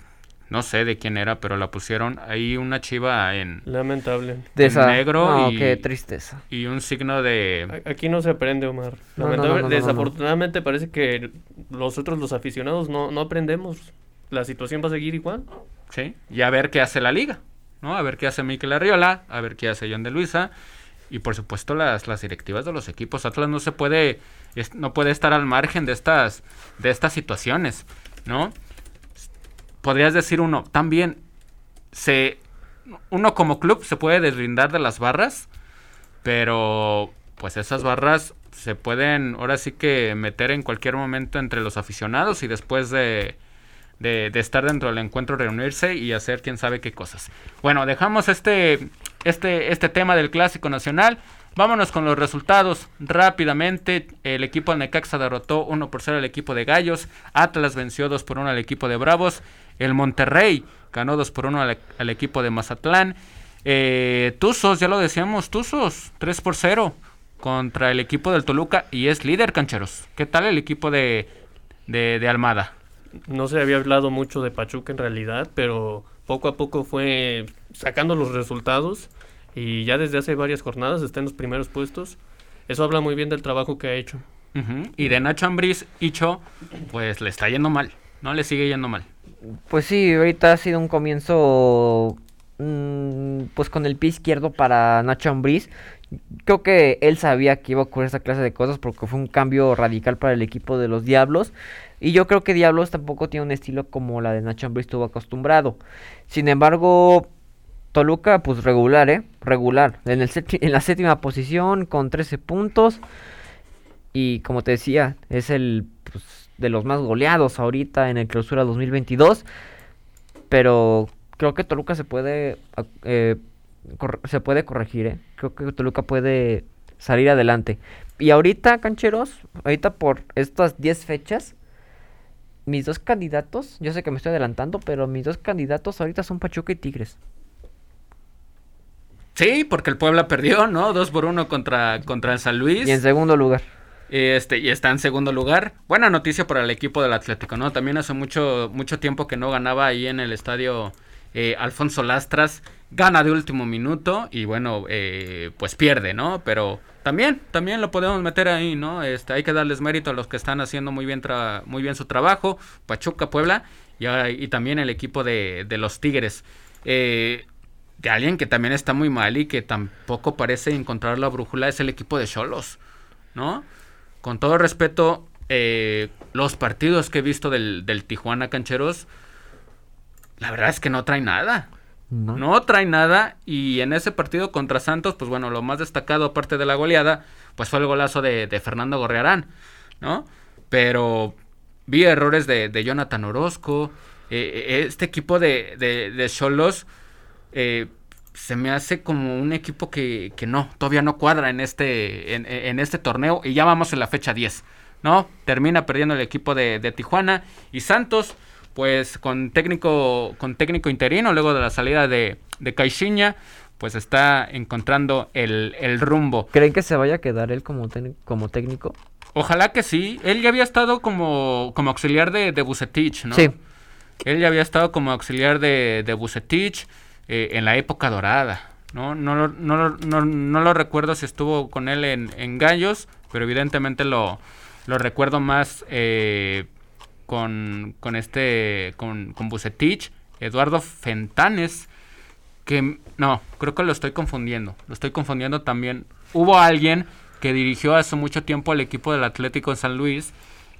no sé de quién era, pero la pusieron ahí una chiva en, Lamentable. De En esa, negro no, y- qué tristeza. y un signo de... Aquí no se aprende, Omar. No, no, Lamentable- no, no, no, no. Desafortunadamente parece que nosotros los aficionados no, no aprendemos. La situación va a seguir igual. Sí, y a ver qué hace la liga, ¿no? A ver qué hace Mikel Arriola, a ver qué hace John de Luisa y por supuesto las, las directivas de los equipos. Atlas no se puede, es- no puede estar al margen de estas, de estas situaciones, ¿no? Podrías decir uno, también se, uno como club se puede deslindar de las barras, pero pues esas barras se pueden ahora sí que meter en cualquier momento entre los aficionados y después de, de, estar dentro del encuentro reunirse y hacer quién sabe qué cosas. Bueno, dejamos este, este, este tema del clásico nacional. Vámonos con los resultados rápidamente. El equipo de Necaxa derrotó 1 por 0 al equipo de Gallos. Atlas venció 2 por 1 al equipo de Bravos. El Monterrey ganó 2 por 1 al, al equipo de Mazatlán. Eh, Tuzos, ya lo decíamos, Tuzos 3 por 0 contra el equipo del Toluca y es líder cancheros. ¿Qué tal el equipo de, de, de Almada? No se había hablado mucho de Pachuca en realidad, pero poco a poco fue sacando los resultados y ya desde hace varias jornadas está en los primeros puestos. Eso habla muy bien del trabajo que ha hecho. Y de Nacho Ambriz, Icho, pues le está yendo mal. No le sigue yendo mal. Pues sí, ahorita ha sido un comienzo mm, pues con el pie izquierdo para Nacho Ambriz. Creo que él sabía que iba a ocurrir esta clase de cosas porque fue un cambio radical para el equipo de los Diablos. Y yo creo que Diablos tampoco tiene un estilo como la de Nacho Ambriz estuvo acostumbrado. Sin embargo, Toluca pues regular, ¿eh? Regular. En, el la séptima posición con 13 puntos. Y como te decía, es el pues, de los más goleados ahorita en el clausura 2022. Pero creo que Toluca se puede ac- eh, se puede corregir, ¿eh? Creo que Toluca puede salir adelante. Y ahorita, cancheros, ahorita por estas 10 fechas, mis dos candidatos, yo sé que me estoy adelantando, pero mis dos candidatos ahorita son Pachuca y Tigres. Sí, porque el Puebla perdió, ¿no? 2 por 1 contra, contra el San Luis. Y en segundo lugar. Este, y está en segundo lugar. Buena noticia para el equipo del Atlético, ¿no? También hace mucho, mucho tiempo que no ganaba ahí en el estadio eh, Alfonso Lastras. Gana de último minuto y bueno, eh, pues pierde, ¿no? Pero también, también lo podemos meter ahí, ¿no? Este, hay que darles mérito a los que están haciendo muy bien, muy bien su trabajo. Pachuca, Puebla y, y también el equipo de, de los Tigres. Eh, de alguien que también está muy mal y que tampoco parece encontrar la brújula es el equipo de Cholos, ¿no? Con todo respeto, eh, los partidos que he visto del, del, Tijuana Cancheros, la verdad es que no trae nada. No. no trae nada y en ese partido contra Santos, pues bueno, lo más destacado aparte de la goleada, pues fue el golazo de, de Fernando Gorrearán, ¿no? Pero vi errores de, de Jonathan Orozco, eh, eh, este equipo de, de, Cholos eh, se me hace como un equipo que, que no, todavía no cuadra en este, en, en, este torneo y ya vamos en la fecha 10, ¿no? Termina perdiendo el equipo de, de Tijuana y Santos, pues con técnico, con técnico interino, luego de la salida de, de Caixinha, pues está encontrando el, el, rumbo. ¿Creen que se vaya a quedar él como, como técnico? Ojalá que sí. Él ya había estado como, como auxiliar de, de Bucetich, ¿no? Sí. Él ya había estado como auxiliar de, de Bucetich eh, en la época dorada. ¿no? No, no, no, no, lo recuerdo si estuvo con él en, en Gallos, pero evidentemente lo, lo recuerdo más eh, con, con, este, con, con Bucetich, Eduardo Fentanes, que no, creo que lo estoy confundiendo, lo estoy confundiendo también. Hubo alguien que dirigió hace mucho tiempo al equipo del Atlético en San Luis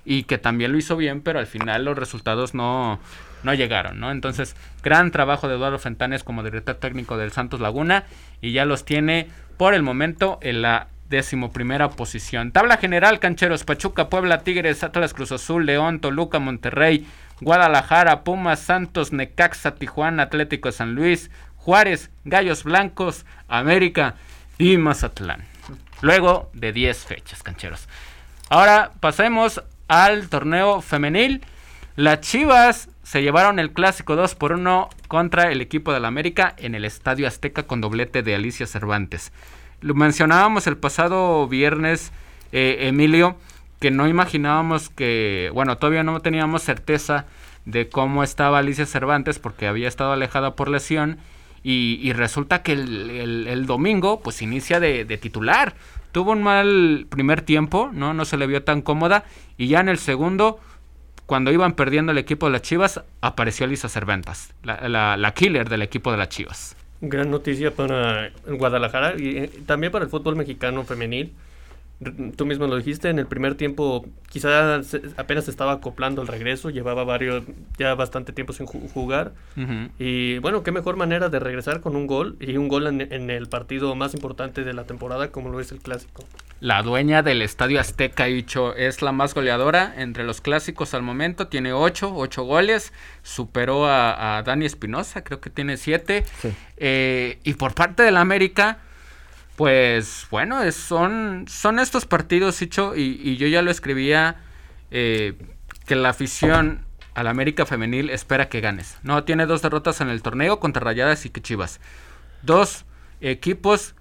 y que también lo hizo bien, pero al final los resultados no, no llegaron, ¿no? Entonces, gran trabajo de Eduardo Fentanes como director técnico del Santos Laguna y ya los tiene por el momento en la decimoprimera posición. Tabla general, Cancheros, Pachuca, Puebla, Tigres, Atlas, Cruz Azul, León, Toluca, Monterrey, Guadalajara, Pumas, Santos, Necaxa, Tijuana, Atlético San Luis, Juárez, Gallos Blancos, América y Mazatlán. Luego de 10 fechas, Cancheros. Ahora pasemos al torneo femenil. Las Chivas se llevaron el clásico 2 por 1 contra el equipo de la América en el Estadio Azteca con doblete de Alicia Cervantes. Lo mencionábamos el pasado viernes, eh, Emilio, que no imaginábamos que, bueno, todavía no teníamos certeza de cómo estaba Alicia Cervantes porque había estado alejada por lesión y, resulta que el, domingo pues inicia de, titular. Tuvo un mal primer tiempo, ¿no? No se le vio tan cómoda y ya en el segundo cuando iban perdiendo el equipo de las Chivas, apareció Lisa Cervantes, la, la, killer del equipo de las Chivas. Gran noticia para Guadalajara y eh, también para el fútbol mexicano femenil tú mismo lo dijiste, en el primer tiempo quizás apenas estaba acoplando el regreso, llevaba varios, ya bastante tiempo sin jugar. Y bueno, qué mejor manera de regresar con un gol y un gol en, el partido más importante de la temporada como lo es el clásico. La dueña del Estadio Azteca, dicho, es la más goleadora entre los clásicos al momento, tiene ocho, ocho goles, superó a, Dani Espinosa, creo que tiene siete. Eh, y por parte del América pues bueno, son, son estos partidos, Hicho, y, y yo ya lo escribía, eh, que la afición al América Femenil espera que ganes. No, tiene dos derrotas en el torneo contra Rayadas y que Chivas. Dos equipos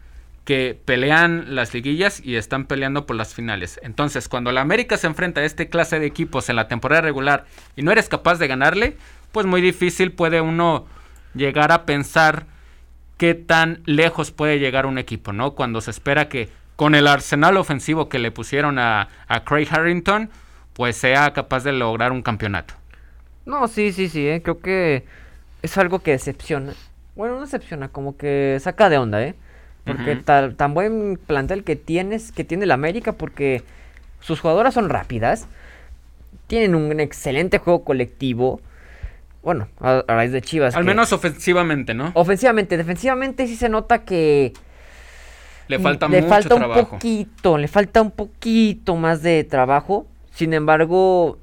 que pelean las liguillas y están peleando por las finales. Entonces, cuando la América se enfrenta a este clase de equipos en la temporada regular y no eres capaz de ganarle, pues muy difícil puede uno llegar a pensar qué tan lejos puede llegar un equipo, ¿no? Cuando se espera que con el arsenal ofensivo que le pusieron a, Craig Harrington, pues sea capaz de lograr un campeonato. No, sí, sí, sí, ¿eh? creo que es algo que decepciona. Bueno, no decepciona, como que saca de onda, ¿eh? Porque tan buen plantel que tienes, que tiene la América, porque sus jugadoras son rápidas, tienen un excelente juego colectivo, bueno, a, raíz de Chivas. Al menos ofensivamente, ¿no? Ofensivamente, defensivamente sí se nota que le falta le falta un poquito, le falta un poquito más de trabajo. Sin embargo,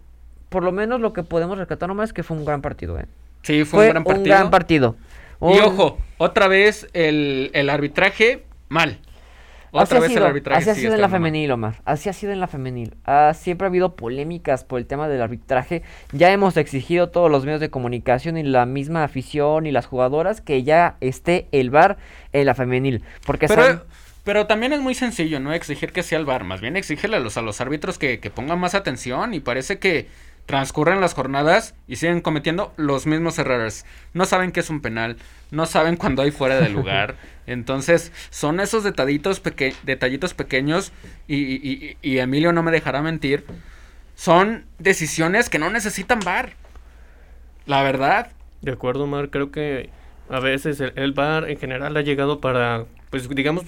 por lo menos lo que podemos rescatar nomás es que fue un gran partido, ¿eh? Sí, fue, un gran partido. Un gran partido. Y ojo, otra vez el, el arbitraje mal. Otra así vez ha sido, Así ha sido en la femenil, Omar. Así ha sido en la femenil. Ah, siempre ha habido polémicas por el tema del arbitraje. Ya hemos exigido todos los medios de comunicación y la misma afición y las jugadoras que ya esté el bar en la femenil. Porque pero, pero también es muy sencillo, ¿no? Exigir que sea el bar. Más bien exigirle a los, a los árbitros que, que pongan más atención. Y parece que transcurren las jornadas y siguen cometiendo los mismos errores. No saben qué es un penal, no saben cuándo hay fuera de lugar. Entonces, son esos detallitos, detallitos pequeños y, y, Emilio no me dejará mentir. Son decisiones que no necesitan bar. La verdad. De acuerdo, Mar. Creo que A veces el, el VAR en general ha llegado para, pues digamos,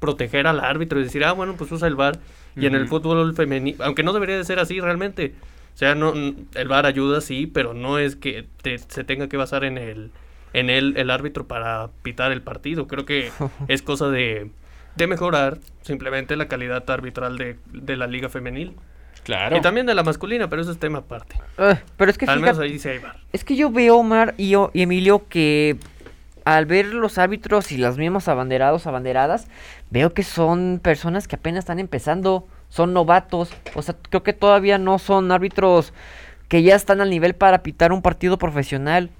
proteger al árbitro y decir, ah, bueno, pues usa el VAR. Y en el fútbol femenino, aunque no debería de ser así realmente. O sea, no, el VAR ayuda, sí, pero no es que te- se tenga que basar en el en él el árbitro para pitar el partido. Creo que es cosa de, de mejorar simplemente la calidad arbitral de, de la liga femenil. Claro. Y también de la masculina, pero eso es tema aparte. Eh, pero es que Al menos ahí sí hay VAR. es que yo veo, Omar y, yo- y Emilio, que al ver los árbitros y los mismos abanderados, abanderadas, veo que son personas que apenas están empezando, son novatos. O sea, creo que todavía no son árbitros que ya están al nivel para pitar un partido profesional.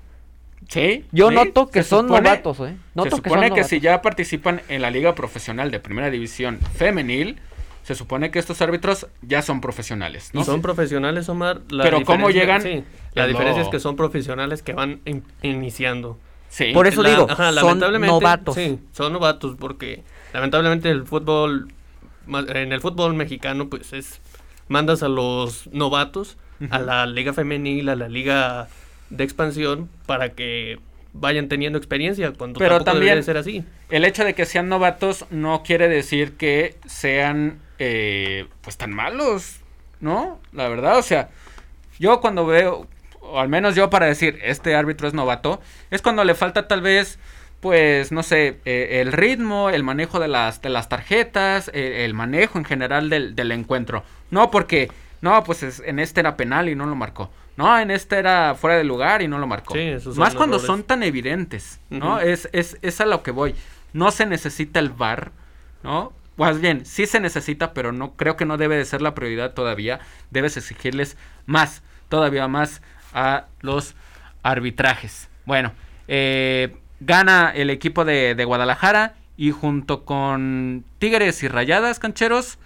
Sí. Yo sí, noto que se son supone- novatos, ¿eh? Noto se que son supone que, novatos. si ya participan en la liga profesional de primera división femenil, se supone que estos árbitros ya son profesionales, ¿no? Y son profesionales, Omar. La Pero ¿cómo llegan? sí, la diferencia es que son profesionales que van in- iniciando. Sí. Por eso La- digo, ajá, son lamentablemente, novatos. Sí, son novatos porque lamentablemente el fútbol, en el fútbol mexicano, pues es, mandas a los novatos a la liga femenil, a la liga de expansión para que vayan teniendo experiencia cuando Pero tampoco debería también- de ser así. El hecho de que sean novatos no quiere decir que sean eh, pues tan malos, ¿no? La verdad, o sea, yo cuando veo, o al menos yo para decir, este árbitro es novato, es cuando le falta tal vez, pues, no sé, eh, el ritmo, el manejo de las, de las tarjetas, eh, el manejo en general del, del encuentro. No porque, no, pues es- en este era penal y no lo marcó. No, en este era fuera de lugar y no lo marcó. Sí, esos son Más cuando errores. son tan evidentes, ¿no? Es, es, es a lo que voy. No se necesita el VAR, ¿no? Más bien, sí se necesita, pero no creo que no debe de ser la prioridad todavía. Debes exigirles más, todavía más a los arbitrajes. Bueno, eh, gana el equipo de, de Guadalajara y junto con Tigres y Rayadas, cancheros,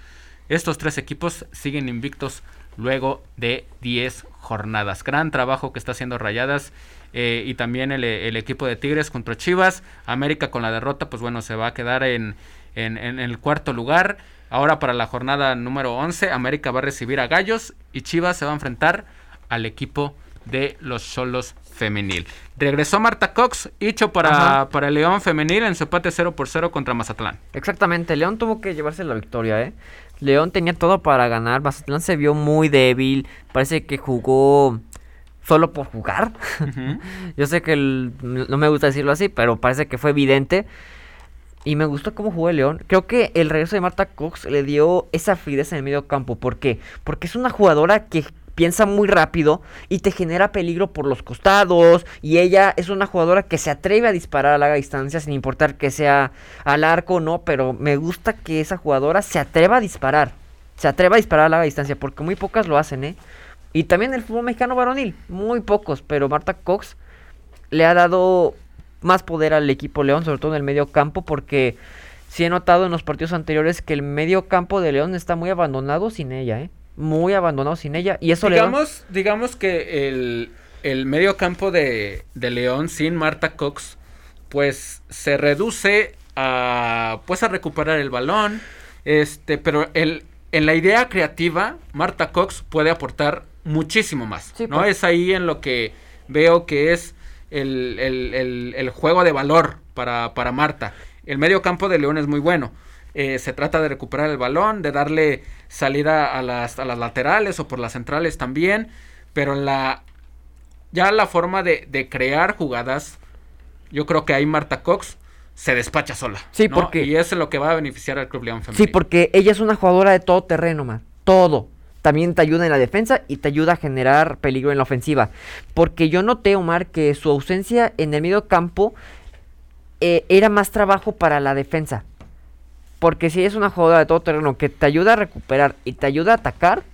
estos tres equipos siguen invictos luego de 10 jornadas. Gran trabajo que está haciendo Rayadas eh, y también el, el equipo de Tigres contra Chivas. América con la derrota, pues bueno, se va a quedar en, en, en el cuarto lugar. Ahora para la jornada número 11, América va a recibir a Gallos y Chivas se va a enfrentar al equipo de los Cholos femenil. Regresó Marta Cox, hecho para, para el León femenil en su empate 0 por 0 contra Mazatlán. Exactamente, León tuvo que llevarse la victoria, ¿eh? León tenía todo para ganar, Mazatlán se vio muy débil, parece que jugó solo por jugar. Yo sé que el- no me gusta decirlo así, pero parece que fue evidente. Y me gustó cómo jugó el León. Creo que el regreso de Marta Cox le dio esa fluidez en el medio campo. ¿Por qué? Porque es una jugadora que piensa muy rápido y te genera peligro por los costados. Y ella es una jugadora que se atreve a disparar a larga distancia sin importar que sea al arco o no. Pero me gusta que esa jugadora se atreva a disparar. Se atreva a disparar a larga distancia porque muy pocas lo hacen, ¿eh? Y también el fútbol mexicano varonil, muy pocos, pero Marta Cox le ha dado más poder al equipo León, sobre todo en el medio campo, porque sí he notado en los partidos anteriores que el medio campo de León está muy abandonado sin ella, ¿eh? Muy abandonado sin ella. Y eso digamos, digamos que el, el medio campo de, de León sin Marta Cox, pues se reduce a pues a recuperar el balón. Este, pero el, en la idea creativa, Marta Cox puede aportar muchísimo más. Sí, ¿no? pues. Es ahí en lo que veo que es el, el- el- el juego de valor para, para Marta. El medio campo de León es muy bueno. Eh, se trata de recuperar el balón, de darle salida a las, a las laterales o por las centrales también. Pero la ya la forma de, de crear jugadas, yo creo que ahí Marta Cox se despacha sola. Sí, ¿no? porque- Y eso es lo que va a beneficiar al Club León Femenil. Sí, porque ella es una jugadora de todo terreno, man. Todo. También te ayuda en la defensa y te ayuda a generar peligro en la ofensiva. Porque yo noté, Omar, que su ausencia en el medio campo eh, era más trabajo para la defensa. Porque si es una jugadora de todo terreno que te ayuda a recuperar y te ayuda a atacar,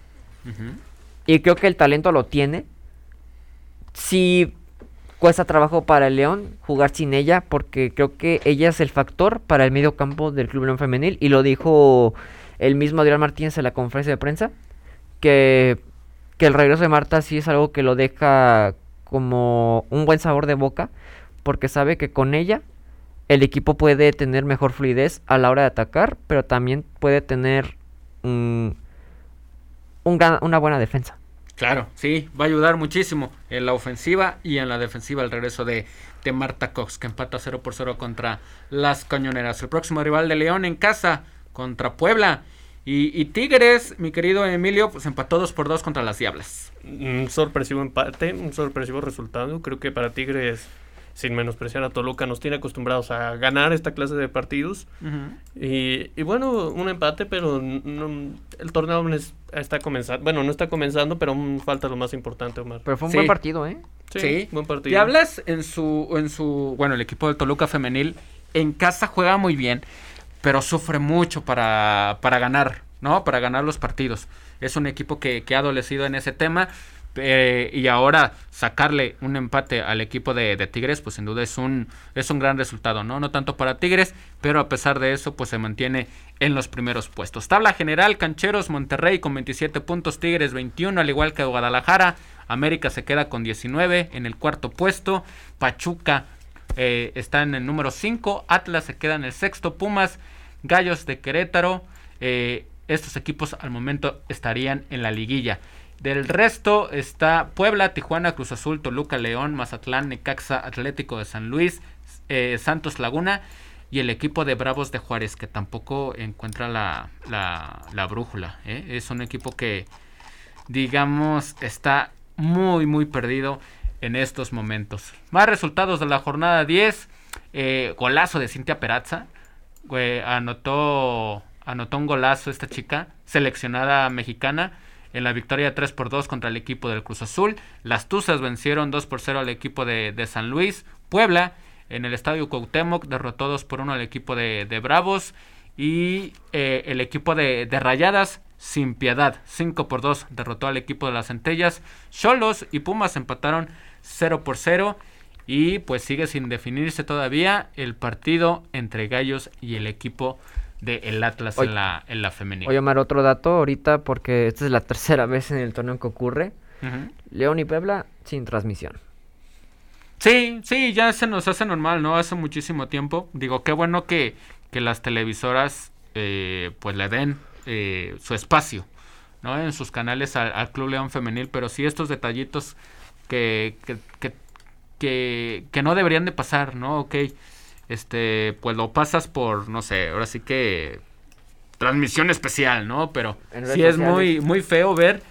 y creo que el talento lo tiene, sí cuesta trabajo para el León jugar sin ella, porque creo que ella es el factor para el medio campo del Club León Femenil, y lo dijo el mismo Adrián Martínez en la conferencia de prensa, que, que el regreso de Marta sí es algo que lo deja como un buen sabor de boca, porque sabe que con ella el equipo puede tener mejor fluidez a la hora de atacar, pero también puede tener mm, un gran- una buena defensa. Claro, sí, va a ayudar muchísimo en la ofensiva y en la defensiva el regreso de, de Marta Cox, que empata 0 por 0 contra las Cañoneras. El próximo rival de León en casa contra Puebla. Y, Tigres, mi querido Emilio, pues empató 2 por 2 contra las Diablas. Un sorpresivo empate, un sorpresivo resultado. Creo que para Tigres sin menospreciar a Toluca, nos tiene acostumbrados a ganar esta clase de partidos. y, y, bueno, un empate, pero el torneo está comenzando. Bueno, no está comenzando, pero falta lo más importante, Omar. Pero fue un buen partido, ¿eh? Sí, buen partido. Y hablas en su, en su, bueno, el equipo del Toluca femenil en casa juega muy bien, pero sufre mucho para, para ganar, ¿no? Para ganar los partidos. Es un equipo que, que ha adolecido en ese tema eh, y ahora sacarle un empate al equipo de, Tigres, pues sin duda es un, es un gran resultado, ¿no? No tanto para Tigres, pero a pesar de eso, pues se mantiene en los primeros puestos. Tabla general, Cancheros, Monterrey con 27 puntos, Tigres 21, al igual que Guadalajara. América se queda con 19 en el cuarto puesto. Pachuca eh, está en el número 5. Atlas se queda en el sexto. Pumas, Gallos de Querétaro. Eh, estos equipos al momento estarían en la liguilla. Del resto está Puebla, Tijuana, Cruz Azul, Toluca, León, Mazatlán, Necaxa, Atlético de San Luis, eh, Santos Laguna y el equipo de Bravos de Juárez, que tampoco encuentra la, la, brújula. ¿eh? Es un equipo que, digamos, está muy, muy perdido en estos momentos. Más resultados de la jornada 10. Eh, golazo de Cintia Perazza. anotó, anotó un golazo esta chica, seleccionada mexicana en la victoria 3 por 2 contra el equipo del Cruz Azul. Las Tuzas vencieron 2 por 0 al equipo de, San Luis. Puebla en el estadio Cuauhtémoc derrotó 2 por 1 al equipo de, Bravos. Y eh, el equipo de, Rayadas sin piedad 5 por 2 derrotó al equipo de las Centellas. Cholos y Pumas empataron 0 por 0. Y pues sigue sin definirse todavía el partido entre Gallos y el equipo del el Atlas en, la, en la femenina. Oye, Omar, otro dato ahorita, porque esta es la tercera vez en el torneo que ocurre. León y Puebla sin transmisión. Sí, sí, ya se nos hace normal, ¿no? Hace muchísimo tiempo. Digo, qué bueno que, que las televisoras eh, pues le den eh, su espacio, ¿no? En sus canales al, Club León Femenil, pero sí estos detallitos que, que, que, que, que no deberían de pasar, ¿no? Ok, este, pues lo pasas por, no sé, ahora sí que transmisión especial, ¿no? Pero sí es muy, muy feo ver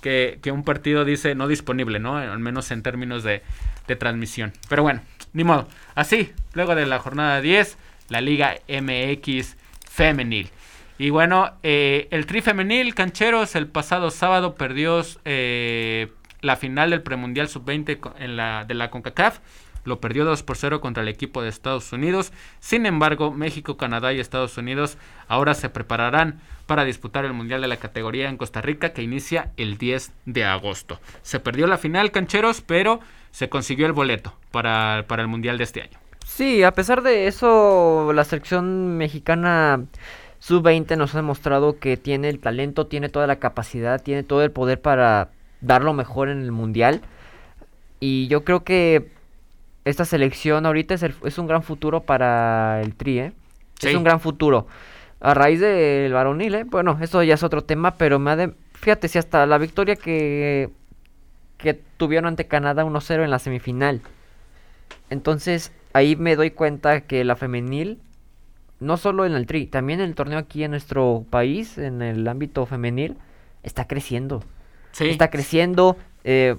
que, que, un partido dice no disponible, ¿no? Al menos en términos de, de transmisión. Pero bueno, ni modo. Así, luego de la jornada 10, la Liga MX femenil. Y bueno, eh, el tri femenil, Cancheros, el pasado sábado perdió eh, la final del premundial sub-20 en la, de la CONCACAF lo perdió 2 por 0 contra el equipo de Estados Unidos. Sin embargo, México, Canadá y Estados Unidos ahora se prepararán para disputar el Mundial de la categoría en Costa Rica que inicia el 10 de agosto. Se perdió la final, cancheros, pero se consiguió el boleto para, para el Mundial de este año. Sí, a pesar de eso, la selección mexicana sub-20 nos ha demostrado que tiene el talento, tiene toda la capacidad, tiene todo el poder para dar lo mejor en el Mundial. Y yo creo que esta selección ahorita es, un gran futuro para el Tri, ¿eh? Es un gran futuro. A raíz del varonil, ¿eh? Bueno, eso ya es otro tema, pero me ha fíjate si hasta la victoria que, que tuvieron ante Canadá 1-0 en la semifinal. Entonces, ahí me doy cuenta que la femenil, no solo en el Tri, también en el torneo aquí en nuestro país, en el ámbito femenil, está creciendo. Sí. Está creciendo. Eh,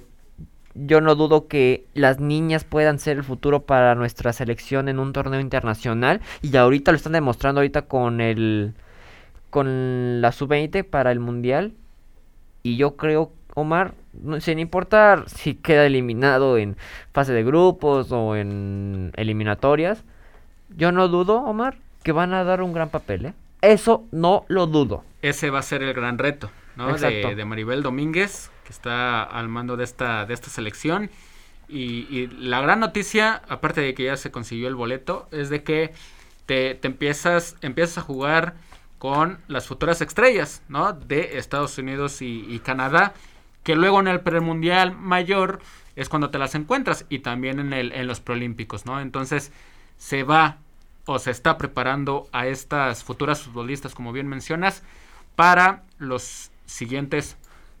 yo no dudo que las niñas puedan ser el futuro para nuestra selección en un torneo internacional y ahorita lo están demostrando ahorita con el con la sub-20 para el mundial y yo creo Omar sin importar si queda eliminado en fase de grupos o en eliminatorias yo no dudo Omar que van a dar un gran papel ¿eh? eso no lo dudo ese va a ser el gran reto ¿no? de Maribel Domínguez que está al mando de esta, de esta selección. Y, la gran noticia, aparte de que ya se consiguió el boleto, es de que te, empiezas, empiezas a jugar con las futuras estrellas, ¿no? De Estados Unidos y, Canadá, que luego en el premundial mayor es cuando te las encuentras y también en, el, en los preolímpicos, ¿no? Entonces se va o se está preparando a estas futuras futbolistas, como bien mencionas, para los siguientes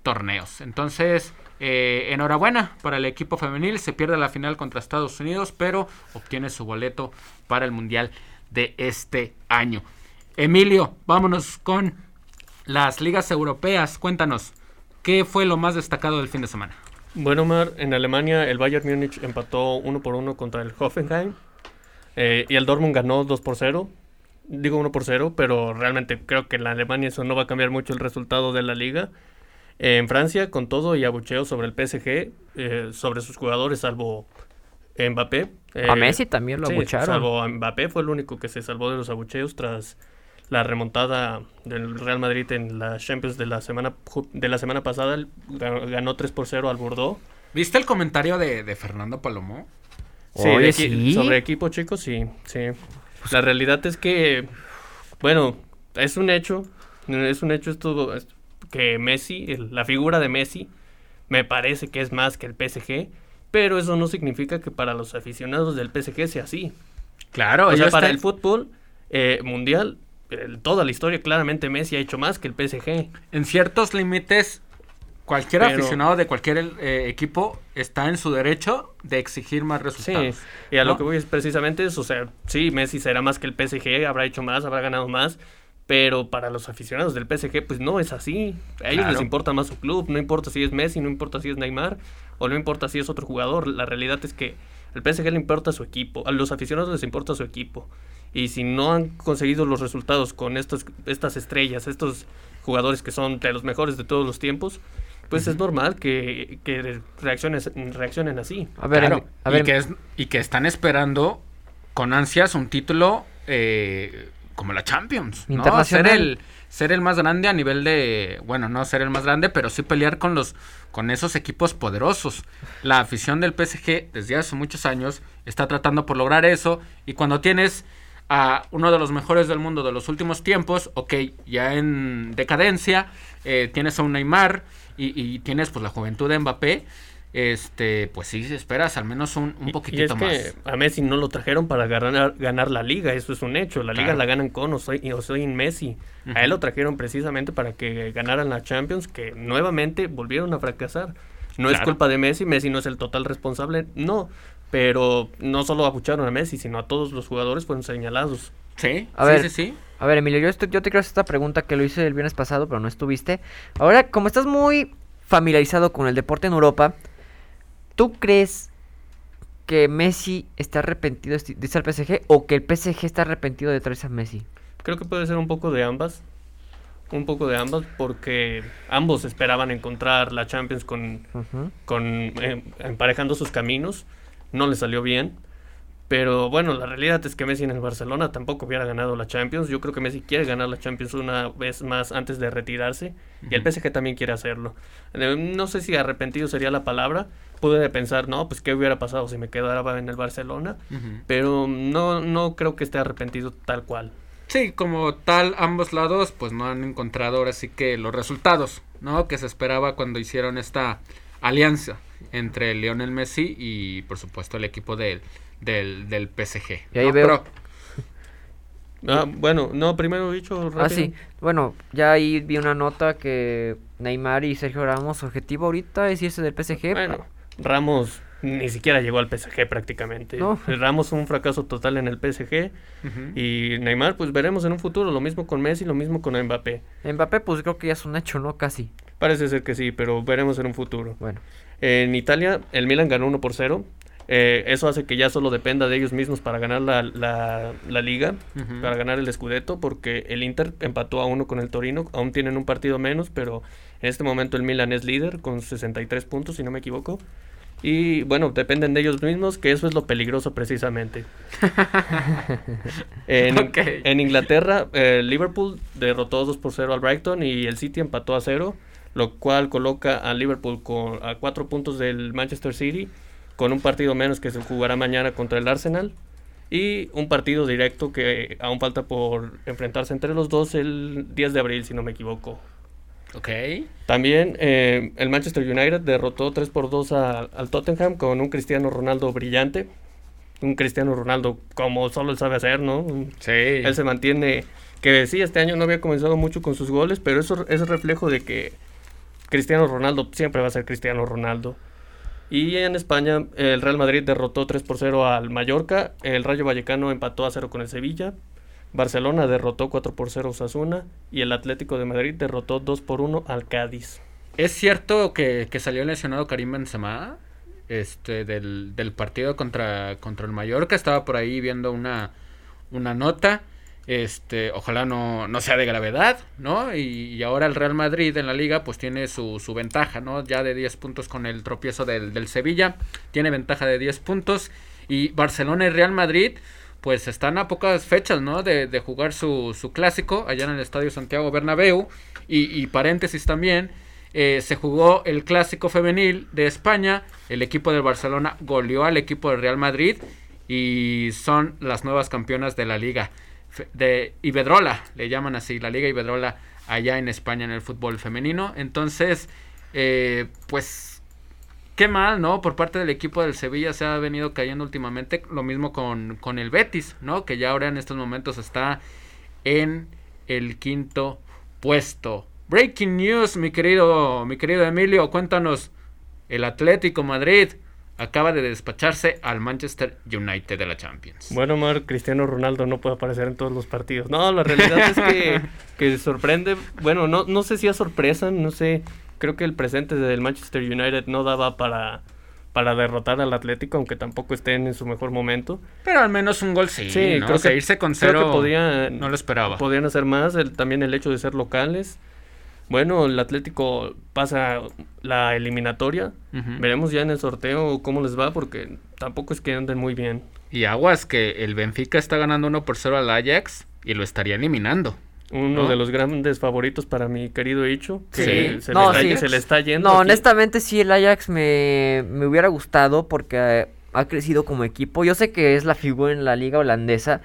torneos. Entonces, eh, enhorabuena para el equipo femenil. Se pierde la final contra Estados Unidos, pero obtiene su boleto para el Mundial de este año. Emilio, vámonos con las ligas europeas. Cuéntanos, ¿qué fue lo más destacado del fin de semana? Bueno, Omar, en Alemania el Bayern Múnich empató 1 por 1 contra el Hoffenheim eh, y el Dortmund ganó 2 por 0. Digo 1 por 0, pero realmente creo que en Alemania eso no va a cambiar mucho el resultado de la liga. En Francia, con todo y abucheo sobre el PSG, eh, sobre sus jugadores, salvo Mbappé. a eh, Messi también lo abucharon. Salvo Mbappé fue el único que se salvó de los abucheos tras la remontada del Real Madrid en la Champions de la semana de la semana pasada ganó 3 por 0 al Bordeaux. ¿Viste el comentario de, Fernando Palomo? Sí, sobre equipo, chicos, sí, sí. La realidad es que, bueno, es un hecho, es un hecho esto que Messi, la figura de Messi, me parece que es más que el PSG, pero eso no significa que para los aficionados del PSG sea así. Claro, o sea, para el fútbol eh, mundial toda la historia, claramente Messi ha hecho más que el PSG. En ciertos límites, cualquier aficionado de cualquier eh, equipo está en su derecho de exigir más resultados. y a lo que voy es precisamente eso, o sea, sí, Messi será más que el PSG, habrá hecho más, habrá ganado más, pero para los aficionados del PSG, pues no es así. A ellos les importa más su club, no importa si es Messi, no importa si es Neymar, o no importa si es otro jugador. La realidad es que al PSG le importa su equipo, a los aficionados les importa su equipo. Y si no han conseguido los resultados con estos, estas estrellas, estos jugadores que son de los mejores de todos los tiempos, pues es normal que, que reaccionen así. A ver, a ver. Y, que y que están esperando con ansias un título eh, como la Champions. ¿no? Ser el, ser el más grande a nivel de, bueno, no ser el más grande, pero sí pelear con los con esos equipos poderosos. La afición del PSG desde hace muchos años está tratando por lograr eso y cuando tienes a uno de los mejores del mundo de los últimos tiempos, ok, ya en decadencia, eh, tienes a un Neymar y, tienes pues la juventud de Mbappé, este, pues sí esperas al menos un, un poquitito y es Que a Messi no lo trajeron para ganar, ganar la liga, eso es un hecho. La liga la ganan con o soy, o soy Messi. A él lo trajeron precisamente para que ganaran la Champions, que nuevamente volvieron a fracasar. No es culpa de Messi, Messi no es el total responsable, no. Pero no solo abucharon a Messi, sino a todos los jugadores fueron señalados. Sí, a ver, sí, sí, A ver, Emilio, yo, yo te quiero hacer esta pregunta que lo hice el viernes pasado, pero no estuviste. Ahora, como estás muy familiarizado con el deporte en Europa, ¿tú crees que Messi está arrepentido de irse al PSG o que el PSG está arrepentido de traerse a Messi? Creo que puede ser un poco de ambas. Un poco de ambas, porque ambos esperaban encontrar la Champions con, con eh, emparejando sus caminos no le salió bien. Pero bueno, la realidad es que Messi en el Barcelona tampoco hubiera ganado la Champions. Yo creo que Messi quiere ganar la Champions una vez más antes de retirarse. Y el PSG también quiere hacerlo. Eh, no sé si arrepentido sería la palabra. Pude pensar, no, pues qué hubiera pasado si me quedara en el Barcelona. Pero no, no creo que esté arrepentido tal cual. Sí, como tal, ambos lados pues no han encontrado ahora sí que los resultados, ¿no? Que se esperaba cuando hicieron esta alianza entre Lionel Messi y por supuesto el equipo del, del, PSG. Y ahí veo... Ah, bueno, no, primero dicho rápido. Ah, sí. Bueno, ya ahí vi una nota que Neymar y Sergio Ramos, objetivo ahorita es irse del PSG. Bueno, Ramos ni siquiera llegó al PSG prácticamente. No. Ramos un fracaso total en el PSG. Y Neymar, pues veremos en un futuro. Lo mismo con Messi, lo mismo con Mbappé. Mbappé, pues creo que ya es un hecho, ¿no? Casi. Parece ser que sí, pero veremos en un futuro. Bueno. En Italia, el Milan ganó 1 por 0. Eh, eso hace que ya solo dependa de ellos mismos para ganar la, la, liga, para ganar el Scudetto, porque el Inter empató a uno con el Torino, aún tienen un partido menos, pero en este momento el Milan es líder con 63 puntos, si no me equivoco. Y bueno, dependen de ellos mismos, que eso es lo peligroso precisamente. en, en, Inglaterra, el Liverpool derrotó 2 por 0 al Brighton y el City empató a 0 lo cual coloca a Liverpool con, a cuatro puntos del Manchester City, con un partido menos que se jugará mañana contra el Arsenal, y un partido directo que aún falta por enfrentarse entre los dos el 10 de abril, si no me equivoco. Ok. También eh, el Manchester United derrotó 3 por 2 al Tottenham con un Cristiano Ronaldo brillante. Un Cristiano Ronaldo como solo él sabe hacer, ¿no? Sí. Él se mantiene, que sí, este año no había comenzado mucho con sus goles, pero eso es reflejo de que Cristiano Ronaldo siempre va a ser Cristiano Ronaldo. Y en España, el Real Madrid derrotó 3 por 0 al Mallorca. El Rayo Vallecano empató a 0 con el Sevilla. Barcelona derrotó 4 por 0 a Osasuna. Y el Atlético de Madrid derrotó 2 por 1 al Cádiz. ¿Es cierto que, que salió lesionado Karim Benzema? Este, del, del partido contra, contra el Mallorca. Estaba por ahí viendo una, una nota. Este, ojalá no, no sea de gravedad, ¿no? Y, ahora el Real Madrid en la liga pues tiene su, su ventaja, ¿no? Ya de 10 puntos con el tropiezo del, del, Sevilla, tiene ventaja de 10 puntos. Y Barcelona y Real Madrid pues están a pocas fechas, ¿no? De, de jugar su, su, clásico allá en el Estadio Santiago Bernabéu. Y, y paréntesis también, eh, se jugó el clásico femenil de España, el equipo del Barcelona goleó al equipo del Real Madrid y son las nuevas campeonas de la liga de Ibedrola, le llaman así, la Liga Ibedrola allá en España en el fútbol femenino. Entonces, eh, pues, qué mal, ¿no? Por parte del equipo del Sevilla se ha venido cayendo últimamente. Lo mismo con, con el Betis, ¿no? Que ya ahora en estos momentos está en el quinto puesto. Breaking news, mi querido, mi querido Emilio, cuéntanos. El Atlético Madrid acaba de despacharse al Manchester United de la Champions. Bueno, Mar, Cristiano Ronaldo no puede aparecer en todos los partidos. No, la realidad es que, que sorprende. Bueno, no, no sé si es sorpresa, no sé. Creo que el presente del Manchester United no daba para, para derrotar al Atlético, aunque tampoco estén en su mejor momento. Pero al menos un gol sí, sí creo que, irse con cero podía, no lo esperaba. Podían hacer más, también el hecho de ser locales. Bueno, el Atlético pasa la eliminatoria. Veremos ya en el sorteo cómo les va porque tampoco es que anden muy bien. Y aguas que el Benfica está ganando 1 por 0 al Ajax y lo estaría eliminando. Uno de los grandes favoritos para mi querido Icho. Que Se, le está, yendo. No, honestamente sí, el Ajax me, me hubiera gustado porque ha crecido como equipo. Yo sé que es la figura en la liga holandesa,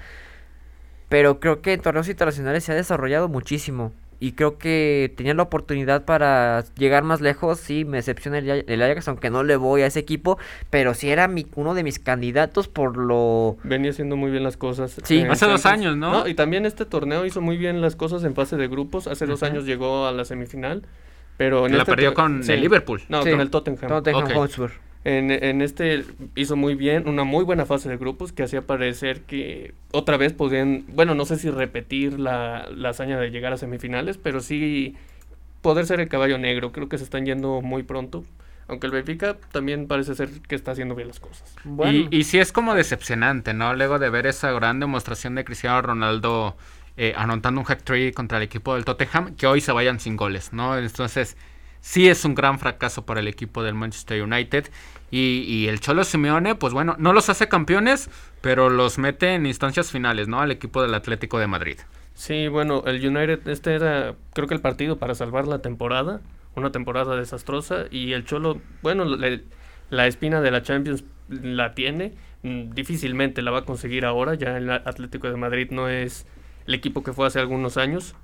pero creo que en torneos internacionales se ha desarrollado muchísimo y creo que tenía la oportunidad para llegar más lejos. Sí, me decepciona el, Ajax, aunque no le voy a ese equipo, pero sí era mi, uno de mis candidatos por lo... Venía haciendo muy bien las cosas. Sí, hace dos años, ¿no? Y también este torneo hizo muy bien las cosas en fase de grupos. Hace dos años llegó a la semifinal, pero... En la este perdió con el Liverpool. No, con el Tottenham. Tottenham en, en, este hizo muy bien, una muy buena fase de grupos que hacía parecer que otra vez podían, bueno, no sé si repetir la, la hazaña de llegar a semifinales, pero sí poder ser el caballo negro. Creo que se están yendo muy pronto. Aunque el Benfica también parece ser que está haciendo bien las cosas. Y, y sí es como decepcionante, ¿no? Luego de ver esa gran demostración de Cristiano Ronaldo eh, anotando un hack trick contra el equipo del Tottenham, que hoy se vayan sin goles, ¿no? Entonces sí es un gran fracaso para el equipo del Manchester United. Y, el Cholo Simeone, pues bueno, no los hace campeones, pero los mete en instancias finales, ¿no? Al equipo del Atlético de Madrid. Sí, bueno, el United, este era, creo que el partido para salvar la temporada, una temporada desastrosa, y el Cholo, bueno, la espina de la Champions la tiene, mm, difícilmente la va a conseguir ahora, ya el Atlético de Madrid no es el equipo que fue hace algunos años,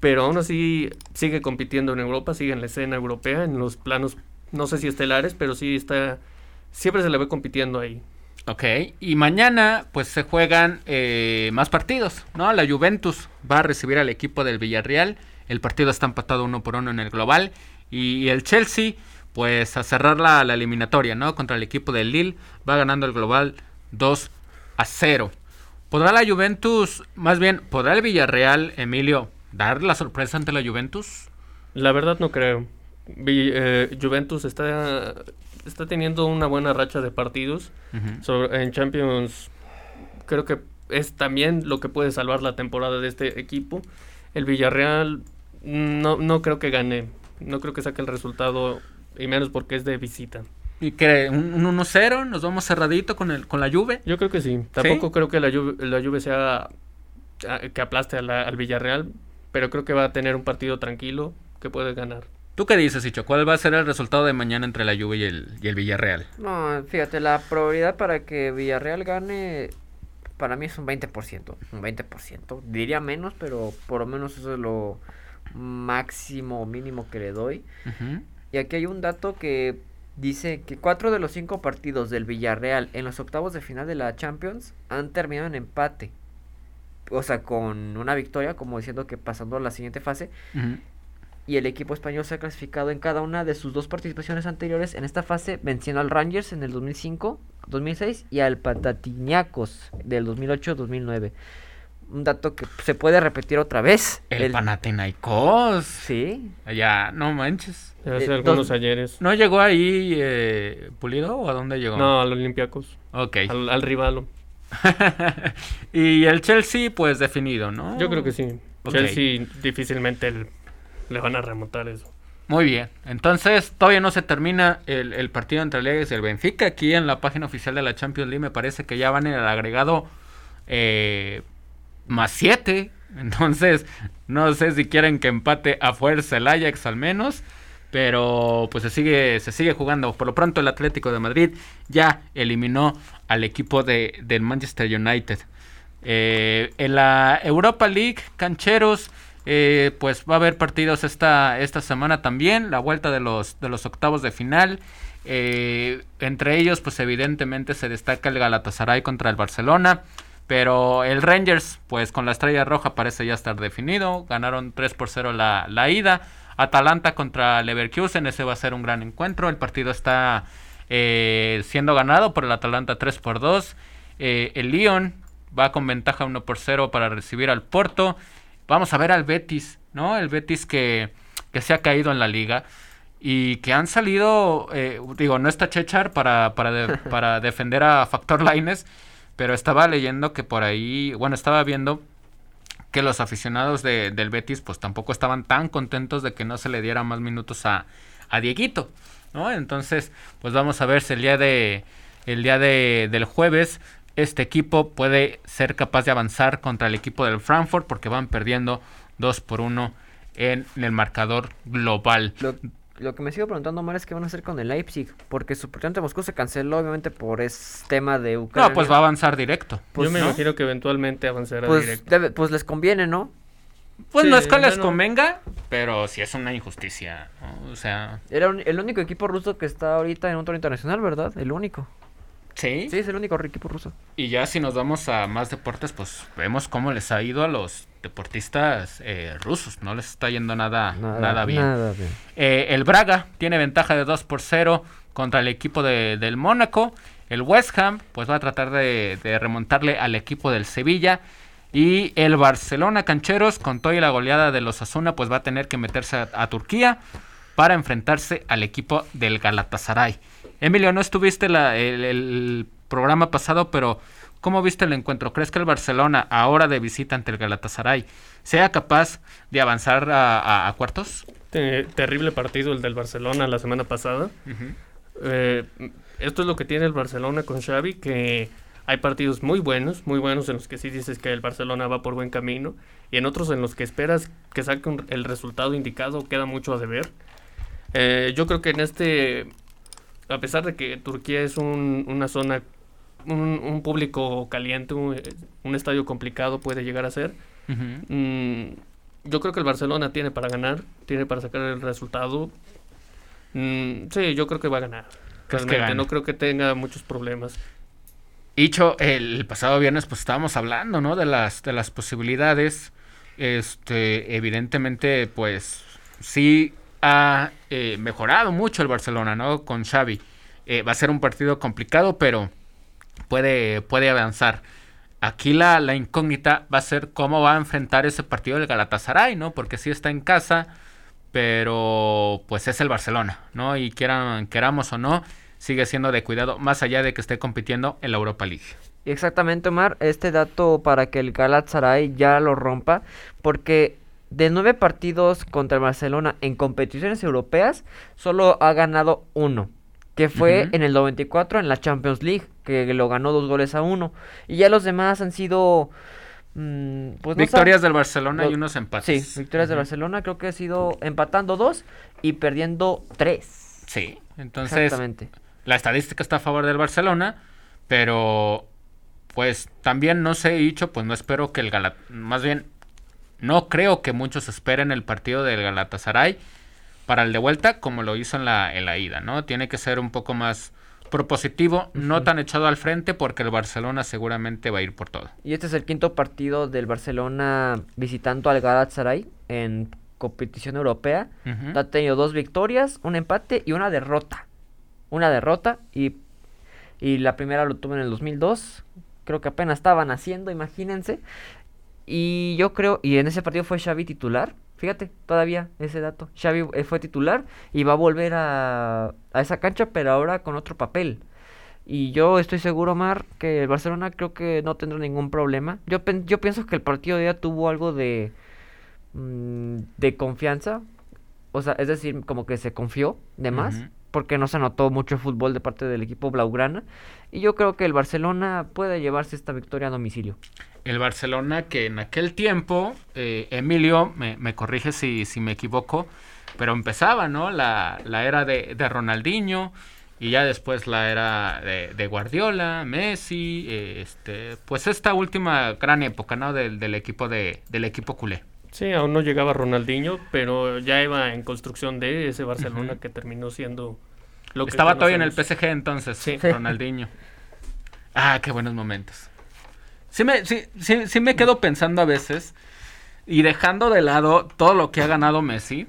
pero aún así sigue compitiendo en Europa, sigue en la escena europea, en los planos, no sé si estelares, pero sí está, siempre se le ve compitiendo ahí. Ok, y mañana pues se juegan eh, más partidos, ¿no? La Juventus va a recibir al equipo del Villarreal, el partido está empatado uno por uno en el global, y, el Chelsea pues a cerrar la, la eliminatoria, ¿no? Contra el equipo del Lille, va ganando el global 2 a 0. ¿Podrá la Juventus, más bien, podrá el Villarreal, Emilio, dar la sorpresa ante la Juventus? La verdad no creo. Eh, Juventus está, está teniendo una buena racha de partidos. en Champions creo que es también lo que puede salvar la temporada de este equipo. El Villarreal no, no creo que gane. No creo que saque el resultado, y menos porque es de visita. ¿Y que ¿Un, 1-0? ¿Nos vamos cerradito con, el, con la Juve? Yo creo que sí. Tampoco creo que la Juve, la Juve sea ah, que aplaste al Villarreal, pero creo que va a tener un partido tranquilo que puede ganar. ¿Tú qué dices, Icho? ¿Cuál va a ser el resultado de mañana entre la Juve y el, y el Villarreal? No, fíjate, la probabilidad para que Villarreal gane para mí es un 20%. Un 20%. Diría menos, pero por lo menos eso es lo máximo o mínimo que le doy. Y aquí hay un dato que Dice que cuatro de los cinco partidos del Villarreal en los octavos de final de la Champions han terminado en empate. O sea, con una victoria, como diciendo que pasando a la siguiente fase. y el equipo español se ha clasificado en cada una de sus dos participaciones anteriores en esta fase, venciendo al Rangers en el 2005, 2006 y al Patatiñacos del 2008-2009. Un dato que se puede repetir otra vez. El, Panathinaikos. Sí. Ya, no manches. Hace Eh, algunos ayeres. ¿No llegó ahí eh, Pulido o a dónde llegó? No, al Olympiacos. Ok. Al, al rival. y el Chelsea, pues definido, ¿no? Yo creo que sí. Chelsea difícilmente el- le van a remontar eso. Muy bien. Entonces, todavía no se termina el, el partido entre el Ajax y el Benfica. Aquí en la página oficial de la Champions League me parece que ya van en el agregado eh, más 7. Entonces, no sé si quieren que empate a fuerza el Ajax al menos. Pero pues se sigue, se sigue jugando. Por lo pronto el Atlético de Madrid ya eliminó al equipo de, del Manchester United. Eh, en la Europa League, cancheros, eh, pues va a haber partidos esta, esta semana también, la vuelta de los, de los octavos de final. Eh, entre ellos, pues evidentemente se destaca el Galatasaray contra el Barcelona. Pero el Rangers, pues con la estrella roja parece ya estar definido. Ganaron 3 por 0 la, la ida. Atalanta contra Leverkusen, ese va a ser un gran encuentro. El partido está eh, siendo ganado por el Atalanta 3 por 2. Eh, el Lyon va con ventaja 1 por 0 para recibir al Porto. Vamos a ver al Betis, ¿no? El Betis que, que se ha caído en la liga y que han salido, eh, digo, no está Chechar para, para, para defender a Factor Lines, pero estaba leyendo que por ahí, bueno, estaba viendo que los aficionados de- del Betis pues tampoco estaban tan contentos de que no se le diera más minutos a, a Dieguito, ¿no? Entonces, pues vamos a ver si el día de el día de, del jueves este equipo puede ser capaz de avanzar contra el equipo del Frankfurt porque van perdiendo 2 por 1 en el marcador global. Lo, lo que me sigo preguntando, Omar, es qué van a hacer con el Leipzig. Porque su partido ante Moscú se canceló, obviamente, por ese tema de Ucrania. No, pues va a avanzar directo. Pues, Yo me ¿no? imagino que eventualmente avanzará Pues, directo. debe- pues les conviene, ¿no? Pues Sí, no es que les bueno. convenga, pero sí es una injusticia. ¿no? O sea, Era un- el único equipo ruso que está ahorita en un torneo internacional, ¿verdad? El único. Sí. Sí, es el único equipo ruso. Y ya si nos vamos a más deportes, pues vemos cómo les ha ido a los deportistas eh, rusos. No les está yendo nada, nada, bien. Nada bien. Eh, el Braga tiene ventaja de 2 por 0 contra el equipo de- del Mónaco. El West Ham pues va a tratar de, de remontarle al equipo del Sevilla. Y el Barcelona Cancheros con toda la goleada de los Asuna pues va a tener que meterse a, a Turquía para enfrentarse al equipo del Galatasaray. Emilio, no estuviste la- el, el programa pasado, pero ¿cómo viste el encuentro? ¿Crees que el Barcelona, ahora de visita ante el Galatasaray, sea capaz de avanzar a, a- a cuartos? Te- terrible partido el del Barcelona la semana pasada. Eh, esto es lo que tiene el Barcelona con Xavi, que hay partidos muy buenos, muy buenos en los que sí dices que el Barcelona va por buen camino y en otros en los que esperas que saque un- el resultado indicado queda mucho a deber. Eh, yo creo que en este, a pesar de que Turquía es un- una zona, un, un público caliente, un, un estadio complicado puede llegar a ser. Mm, yo creo que el Barcelona tiene para ganar, tiene para sacar el resultado. Mm, sí, yo creo que va a ganar. ¿Crees que Realmente, gane? no creo que tenga muchos problemas. Dicho, el pasado viernes pues estábamos hablando, ¿no? De las, de las posibilidades. Este, evidentemente, pues sí ha eh, mejorado mucho el Barcelona, ¿no? Con Xavi. Eh, va a ser un partido complicado, pero puede, puede avanzar. Aquí la, la incógnita va a ser cómo va a enfrentar ese partido el Galatasaray, ¿no? Porque sí está en casa, pero pues es el Barcelona, ¿no? Y quieran, queramos o no, sigue siendo de cuidado, más allá de que esté compitiendo en la Europa League. Exactamente, Omar. Este dato para que el Galatasaray ya lo rompa. Porque de nueve partidos contra el Barcelona en competiciones europeas, solo ha ganado uno. Que fue Ujú. en el 94 en la Champions League, que lo ganó dos goles a uno. Y ya los demás han sido... mm, pues Victorias del Barcelona y unos empates. Sí, victorias de Ujú. Barcelona. Creo que ha sido empatando dos y perdiendo tres. Sí, entonces Exactamente. la estadística está a favor del Barcelona, pero pues también no sé, dicho, pues no espero que el Galat... Más bien, no creo que muchos esperen el partido del Galatasaray para el de vuelta como lo hizo en la, en la ida, ¿no? Tiene que ser un poco más propositivo, no tan echado al frente porque el Barcelona seguramente va a ir por todo. Y este es el quinto partido del Barcelona visitando al Galatasaray en competición europea. Ha tenido dos victorias, un empate y una derrota. Una derrota y, y la primera lo tuvo en el 2002. Creo que apenas estaban haciendo, imagínense. Y yo creo, y en ese partido fue Xavi titular. Fíjate, todavía ese dato. Xavi eh, fue titular y va a volver a, a esa cancha, pero ahora con otro papel. Y yo estoy seguro, Mar, que el Barcelona creo que no tendrá ningún problema. Yo, yo pienso que el partido de día tuvo algo de, mm, de confianza. O sea, es decir, como que se confió de más. Porque no se notó mucho fútbol de parte del equipo Blaugrana. Y yo creo que el Barcelona puede llevarse esta victoria a domicilio. El Barcelona que en aquel tiempo, eh, Emilio, me, corrige si, si me equivoco, pero empezaba, ¿no? La, la era de, de Ronaldinho y ya después la era de, de Guardiola, Messi, eh, este, pues esta última gran época, ¿no? Del, del equipo de, del equipo culé. Sí, aún no llegaba Ronaldinho, pero ya iba en construcción de ese Barcelona que terminó siendo lo que Estaba todavía en el. PSG entonces, Sí. Ronaldinho. Ah, qué buenos momentos. Sí me, sí, sí, sí me quedo pensando a veces y dejando de lado todo lo que ha ganado Messi.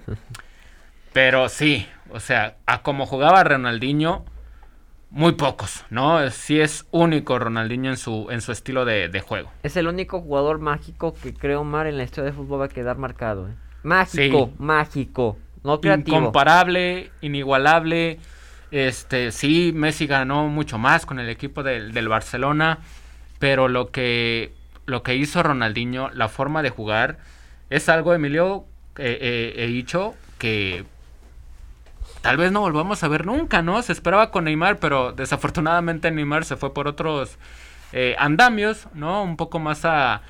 Pero sí, o sea, a como jugaba Ronaldinho, muy pocos, ¿no? Sí es único Ronaldinho en su, en su estilo de, de juego. Es el único jugador mágico que creo, Mar, en la historia de fútbol va a quedar marcado. ¿eh? Mágico, Sí. mágico. No creativo. Incomparable, inigualable. Este, sí, Messi ganó mucho más con el equipo del, del Barcelona, pero lo que, lo que hizo Ronaldinho, la forma de jugar, es algo, Emilio, eh, eh, he dicho que tal vez no volvamos a ver nunca, ¿no? Se esperaba con Neymar, pero desafortunadamente Neymar se fue por otros eh, andamios, ¿no? Un poco más a,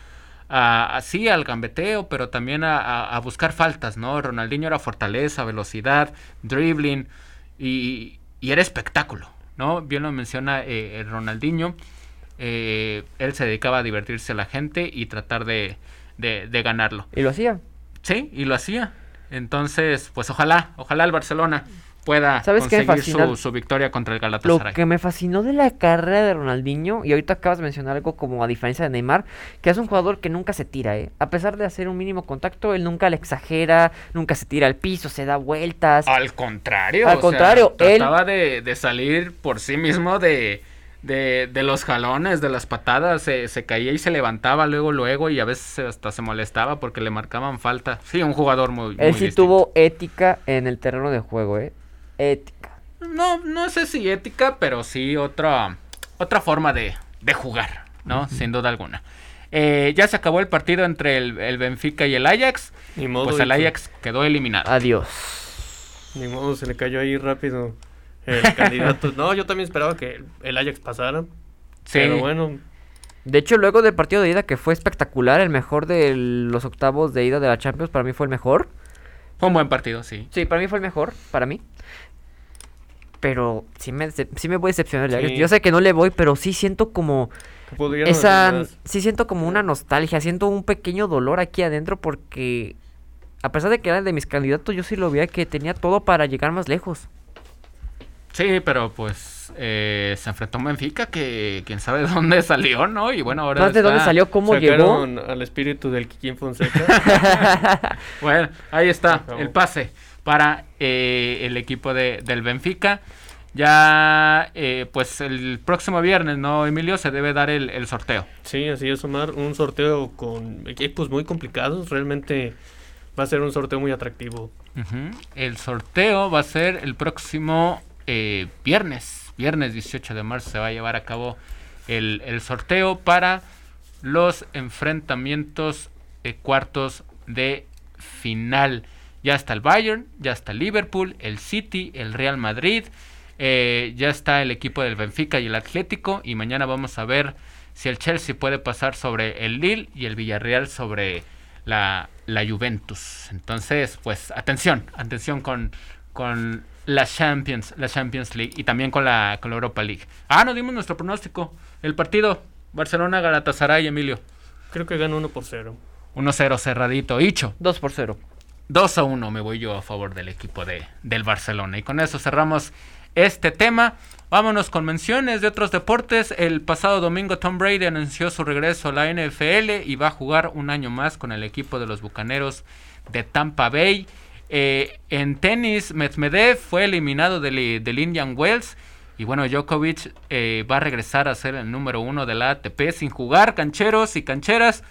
a- así al gambeteo, pero también a, a- a buscar faltas, ¿no? Ronaldinho era fortaleza, velocidad, dribbling y, y era espectáculo, ¿no? Bien lo menciona eh, el Ronaldinho. eh, él se dedicaba a divertirse a la gente y tratar de, de- de ganarlo. Y lo hacía. Sí, y lo hacía. Entonces, pues ojalá, ojalá el Barcelona pueda ¿Sabes conseguir su, su victoria contra el Lo Galatasaray. que me fascinó de la carrera de Ronaldinho, y ahorita acabas de mencionar algo como a diferencia de Neymar, que es un jugador que nunca se tira, ¿eh? A pesar de hacer un mínimo contacto, él nunca le exagera, nunca se tira al piso, se da vueltas. Al contrario. Al sea, contrario, él- trataba de, de salir por sí mismo de, de, de los jalones, de las patadas, se, se caía y se levantaba luego, luego, y a veces hasta se molestaba porque le marcaban falta. Sí, un jugador muy, él muy sí distinto. tuvo ética en el terreno de juego, ¿eh? Ética. No, no sé si ética, pero sí otra, otra forma de, de jugar, ¿no? Sin duda alguna. Eh, ya se acabó el partido entre el, el Benfica y el Ajax. Ni modo, Pues el. Ajax quedó eliminado. Adiós. Ni modo, se le cayó ahí rápido el candidato. No, yo también esperaba que el Ajax pasara. Sí. Pero bueno, De hecho, luego del partido de ida, que fue espectacular, el mejor de los octavos de ida de la Champions, para mí fue el mejor. Fue un buen partido, sí. Sí, para mí fue el mejor, para mí. Pero sí me, sí me voy a decepcionar. Sí. Yo sé que no le voy, pero sí siento como esa... Sí siento como una nostalgia, siento un pequeño dolor aquí adentro porque... A pesar de que era el de mis candidatos, yo sí lo veía que tenía todo para llegar más lejos. Sí, pero pues eh, se enfrentó a un Benfica que quién sabe de dónde salió, ¿no? Y bueno, ahora de dónde salió, cómo llegó. Al espíritu del Kikín Fonseca. Bueno, ahí está, el pase para eh, el equipo de, del Benfica. Ya, eh, pues el próximo viernes, ¿no, Emilio? Se debe dar el, el sorteo. sí, así es, Omar. Un sorteo con equipos muy complicados. Realmente va a ser un sorteo muy atractivo. El sorteo va a ser el próximo eh, viernes. Viernes 18 de marzo se va a llevar a cabo el, el sorteo para los enfrentamientos de cuartos de final. Ya está el Bayern, ya está el Liverpool, el City, el Real Madrid, eh, ya está el equipo del Benfica y el Atlético. Y mañana vamos a ver si el Chelsea puede pasar sobre el Lille y el Villarreal sobre la, la Juventus. Entonces, pues atención, atención con, con la Champions, la Champions League y también con la, con la Europa League. Ah, nos dimos nuestro pronóstico. El partido Barcelona Galatasaray, Emilio. Creo que gana 1 por 0. 1-0 cerradito. Hicho. 2 por 0. 2 a 1 me voy yo a favor del equipo de, del Barcelona. Y con eso cerramos este tema. Vámonos con menciones de otros deportes. El pasado domingo Tom Brady anunció su regreso a la NFL y va a jugar un año más con el equipo de los Bucaneros de Tampa Bay. Eh, en tenis, Medvedev fue eliminado del, del Indian Wells. Y bueno, Djokovic eh, va a regresar a ser el número uno de la ATP sin jugar cancheros y cancheras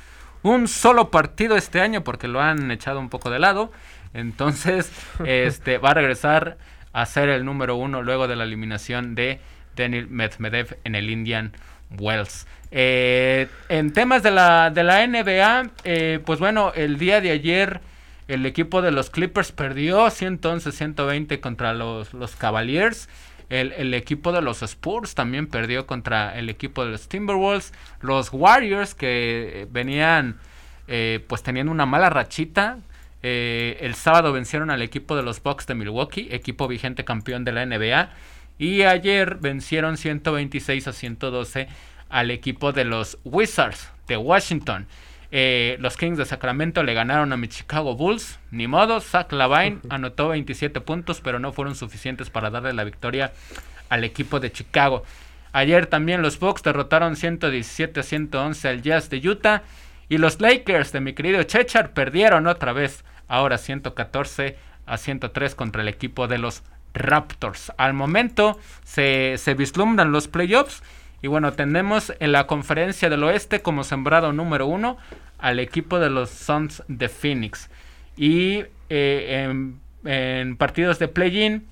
un solo partido este año porque lo han echado un poco de lado. Entonces, este va a regresar a ser el número uno luego de la eliminación de Daniel Medvedev en el Indian Wells. Eh, en temas de la, de la NBA, eh, pues bueno, el día de ayer el equipo de los Clippers perdió 111-120 contra los, los Cavaliers. El, equipo de los Spurs también perdió contra el equipo de los Timberwolves. Los Warriors que venían eh, pues teniendo una mala rachita. Eh, el sábado vencieron al equipo de los Bucks de Milwaukee, equipo vigente campeón de la NBA. Y ayer vencieron 126 a 112 al equipo de los Wizards de Washington. Eh, los Kings de Sacramento le ganaron a mi Chicago Bulls. Ni modo, Zach Lavine anotó 27 puntos, pero no fueron suficientes para darle la victoria al equipo de Chicago. Ayer también los Bucks derrotaron 117 a 111 al Jazz de Utah. Y los Lakers de mi querido Chechar perdieron otra vez, ahora 114 a 103 contra el equipo de los Raptors. Al momento se, se vislumbran los playoffs. Y bueno, tenemos en la conferencia del oeste como sembrado número uno al equipo de los Suns de Phoenix. Y eh, en, partidos de play-in,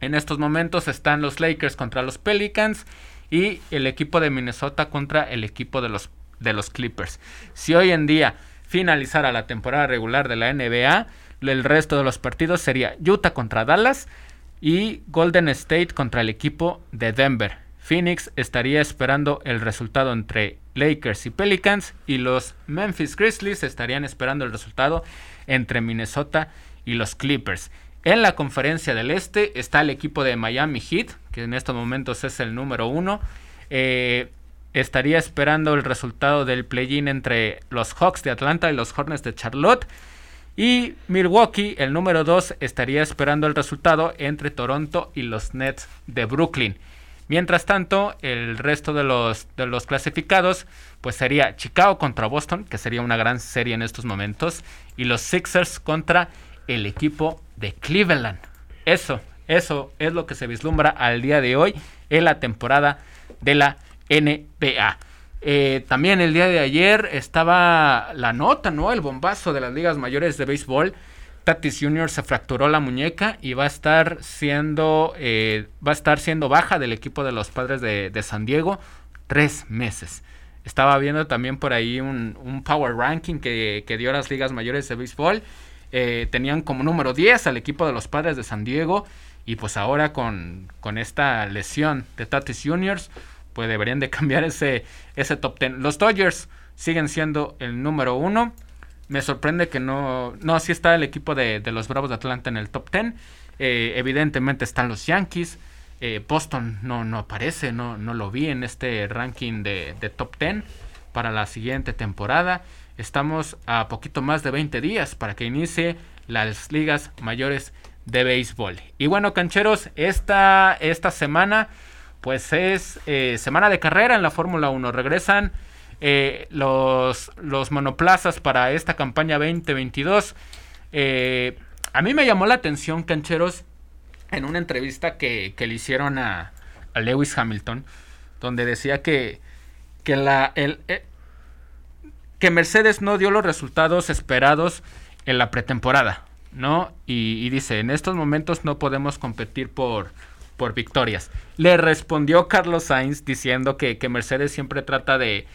en estos momentos están los Lakers contra los Pelicans y el equipo de Minnesota contra el equipo de los, de los Clippers. Si hoy en día finalizara la temporada regular de la NBA, el resto de los partidos sería Utah contra Dallas y Golden State contra el equipo de Denver. Phoenix estaría esperando el resultado entre Lakers y Pelicans y los Memphis Grizzlies estarían esperando el resultado entre Minnesota y los Clippers. En la conferencia del este está el equipo de Miami Heat, que en estos momentos es el número uno. Eh, estaría esperando el resultado del play-in entre los Hawks de Atlanta y los Hornets de Charlotte. Y Milwaukee, el número 2, estaría esperando el resultado entre Toronto y los Nets de Brooklyn. Mientras tanto, el resto de los, clasificados, pues sería Chicago contra Boston, que sería una gran serie en estos momentos, y los Sixers contra el equipo de Cleveland. Eso, eso es lo que se vislumbra al día de hoy en la temporada de la NBA. Eh, también el día de ayer estaba la nota, ¿no? El bombazo de las ligas mayores de béisbol Tatis Jr. se fracturó la muñeca y va a estar siendo eh, va a estar siendo baja del equipo de los padres de, San Diego tres meses. Estaba viendo también por ahí un, power ranking que, dio las ligas mayores de béisbol. Eh, tenían como número 10 al equipo de los padres de San Diego. Y pues ahora con, con esta lesión de Tatis Jr., pues deberían de cambiar ese, ese top 10. Los Dodgers siguen siendo el número uno me sorprende que no. No, sí está el equipo de, los Bravos de Atlanta en el top 10. Eh, evidentemente están los Yankees. Eh, Boston no, no aparece, no, no lo vi en este ranking de, top 10 para la siguiente temporada. Estamos a poquito más de 20 días para que inicie las ligas mayores de béisbol. Y bueno, cancheros, esta, esta semana pues es eh, semana de carrera en la Fórmula 1. Regresan eh, los, los monoplazas para esta campaña 2022. Eh, a mí me llamó la atención, cancheros, en una entrevista que, le hicieron a, Lewis Hamilton, donde decía que, que, la, el, eh, que Mercedes no dio los resultados esperados en la pretemporada, ¿no? Y, dice, en estos momentos no podemos competir por, por victorias. Le respondió Carlos Sainz diciendo que Mercedes siempre trata de,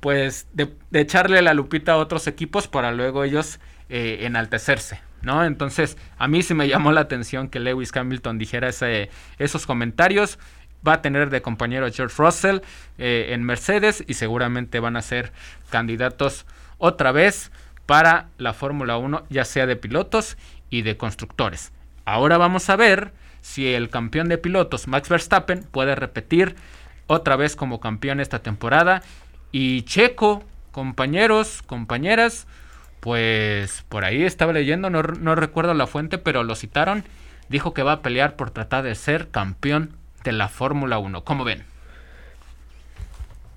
pues de, echarle la lupita a otros equipos para luego ellos eh, enaltecerse. ¿No? Entonces, a mí sí me llamó la atención que Lewis Hamilton dijera ese, esos comentarios. Va a tener de compañero George Russell eh, en Mercedes y seguramente van a ser candidatos otra vez para la Fórmula 1, ya sea de pilotos y de constructores. Ahora vamos a ver si el campeón de pilotos, Max Verstappen, puede repetir otra vez como campeón esta temporada y Checo, compañeros, compañeras, pues por ahí estaba leyendo, no, recuerdo la fuente, pero lo citaron. dijo que va a pelear por tratar de ser campeón de la Fórmula 1. ¿Cómo ven?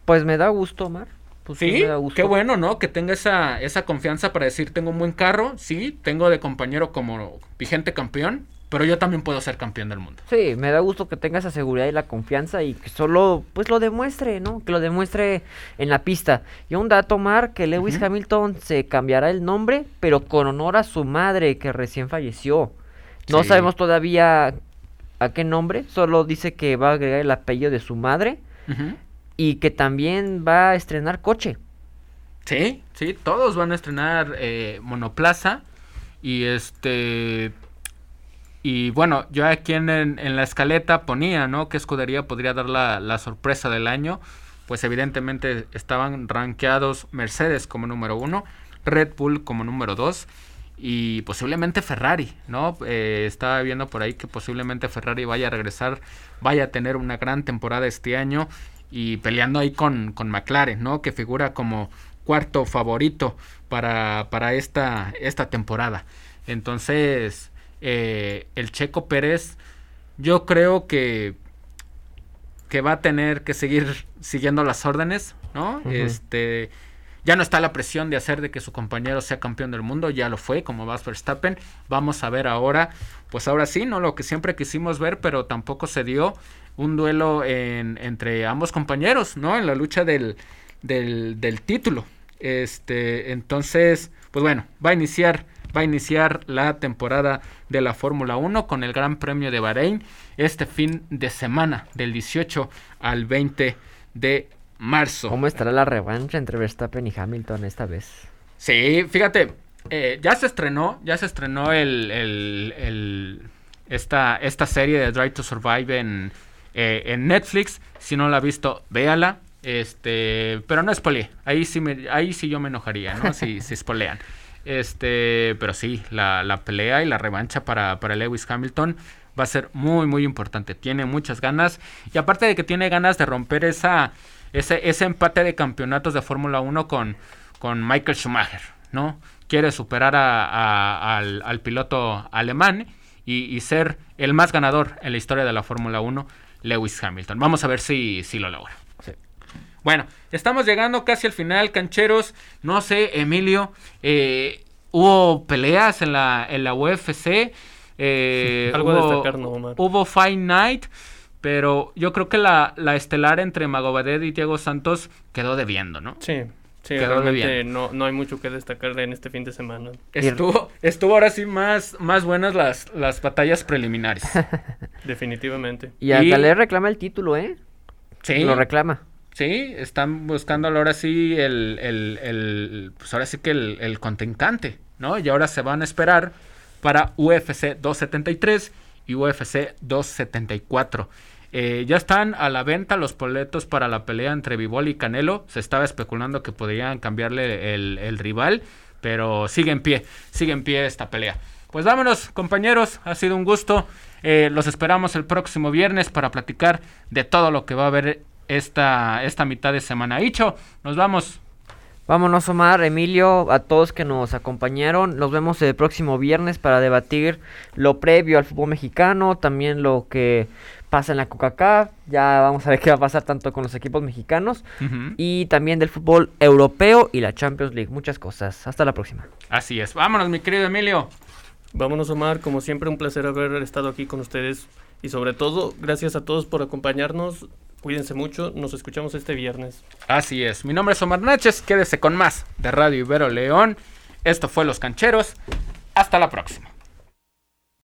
Pues me da gusto, Omar. Pues sí, me da gusto. qué bueno, ¿no? Que tenga esa, esa confianza para decir, tengo un buen carro, sí, tengo de compañero como vigente campeón, pero yo también puedo ser campeón del mundo. Sí, me da gusto que tenga esa seguridad y la confianza y que solo pues lo demuestre, ¿no? Que lo demuestre en la pista. Y un dato, Mar, que Lewis. Hamilton se cambiará el nombre, pero con honor a su madre que recién falleció. No Sí. sabemos todavía a qué nombre, solo dice que va a agregar el apellido de su madre Ujú. y que también va a estrenar coche. Sí, sí, todos van a estrenar eh, monoplaza y este y bueno, yo aquí en, en- la escaleta ponía, ¿no? Que escudería podría dar la, la sorpresa del año. Pues evidentemente estaban rankeados Mercedes como número uno, Red Bull como número dos y posiblemente Ferrari, ¿no? Eh, estaba viendo por ahí que posiblemente Ferrari vaya a regresar, vaya a tener una gran temporada este año y peleando ahí con, con McLaren, ¿no? Que figura como cuarto favorito para, para esta, esta temporada. Entonces, eh, el Checo Pérez, yo creo que, que va a tener que seguir siguiendo las órdenes, ¿no? Este, ya no está la presión de hacer de que su compañero sea campeón del mundo, ya lo fue, como Max Verstappen. Vamos a ver ahora, pues ahora sí, ¿no? Lo que siempre quisimos ver, pero tampoco se dio un duelo en- entre ambos compañeros, ¿no? En la lucha del, del, del título. Este, entonces, pues bueno, va a iniciar, va a iniciar la temporada de la Fórmula 1 con el Gran Premio de Bahrein este fin de semana, del 18 al 20 de marzo. ¿Cómo estará la revancha entre Verstappen y Hamilton esta vez? Sí, fíjate, eh, ya se estrenó, ya se estrenó el, el- el- esta, esta serie de Drive to Survive en, eh, en Netflix. Si no la ha visto, véala. Este, pero no spoileé. Ahí sí me, ahí sí yo me enojaría, ¿no? Si, si spoilean. Este, pero sí, la, la pelea y la revancha para, para Lewis Hamilton va a ser muy, muy importante. Tiene muchas ganas. Y aparte de que tiene ganas de romper esa, ese, ese empate de campeonatos de Fórmula 1 con, con Michael Schumacher, ¿no? Quiere superar a- al, al piloto alemán y, y ser el más ganador en la historia de la Fórmula 1, Lewis Hamilton. Vamos a ver si, si lo logra. Bueno, estamos llegando casi al final, cancheros. No sé, Emilio, eh, hubo peleas en la, en la UFC. eh, Algo a destacar, ¿no, Omar? Hubo Fight Night, pero yo creo que la, la estelar entre Magomed y Diego Santos quedó debiendo, ¿no? Sí, sí, Quedó de realmente no, no hay mucho que destacar en este fin de semana. Estuvo, estuvo ahora sí más, más buenas las, las batallas preliminares. Definitivamente. Y Y- reclama el título, ¿eh? Sí, Lo reclama. Sí, están buscando ahora sí el, el, el- pues ahora sí que el, el contrincante, ¿no? Y ahora se van a esperar para UFC 273 y UFC 274. Eh, ya están a la venta los boletos para la pelea entre Vivol y Canelo. Se estaba especulando que podrían cambiarle el, el rival, pero sigue en pie, sigue en pie esta pelea. Pues vámonos, compañeros, ha sido un gusto. Eh, los esperamos el próximo viernes para platicar de todo lo que va a haber esta, esta mitad de semana. Hicho, nos vamos. Vámonos, Omar, Emilio, a todos que nos acompañaron. Nos vemos el próximo viernes para debatir lo previo al fútbol mexicano, también lo que pasa en la Coca-Cola. Ya vamos a ver qué va a pasar tanto con los equipos mexicanos y también del fútbol europeo y la Champions League. Muchas cosas. Hasta la próxima. Así es. Vámonos, mi querido Emilio. Vámonos, Omar. Como siempre, un placer haber estado aquí con ustedes. Y sobre todo, gracias a todos por acompañarnos. Cuídense mucho. Nos escuchamos este viernes. Así es. Mi nombre es Omar Náchez. Quédese con más de Radio Ibero León. Esto fue Los Cancheros. Hasta la próxima.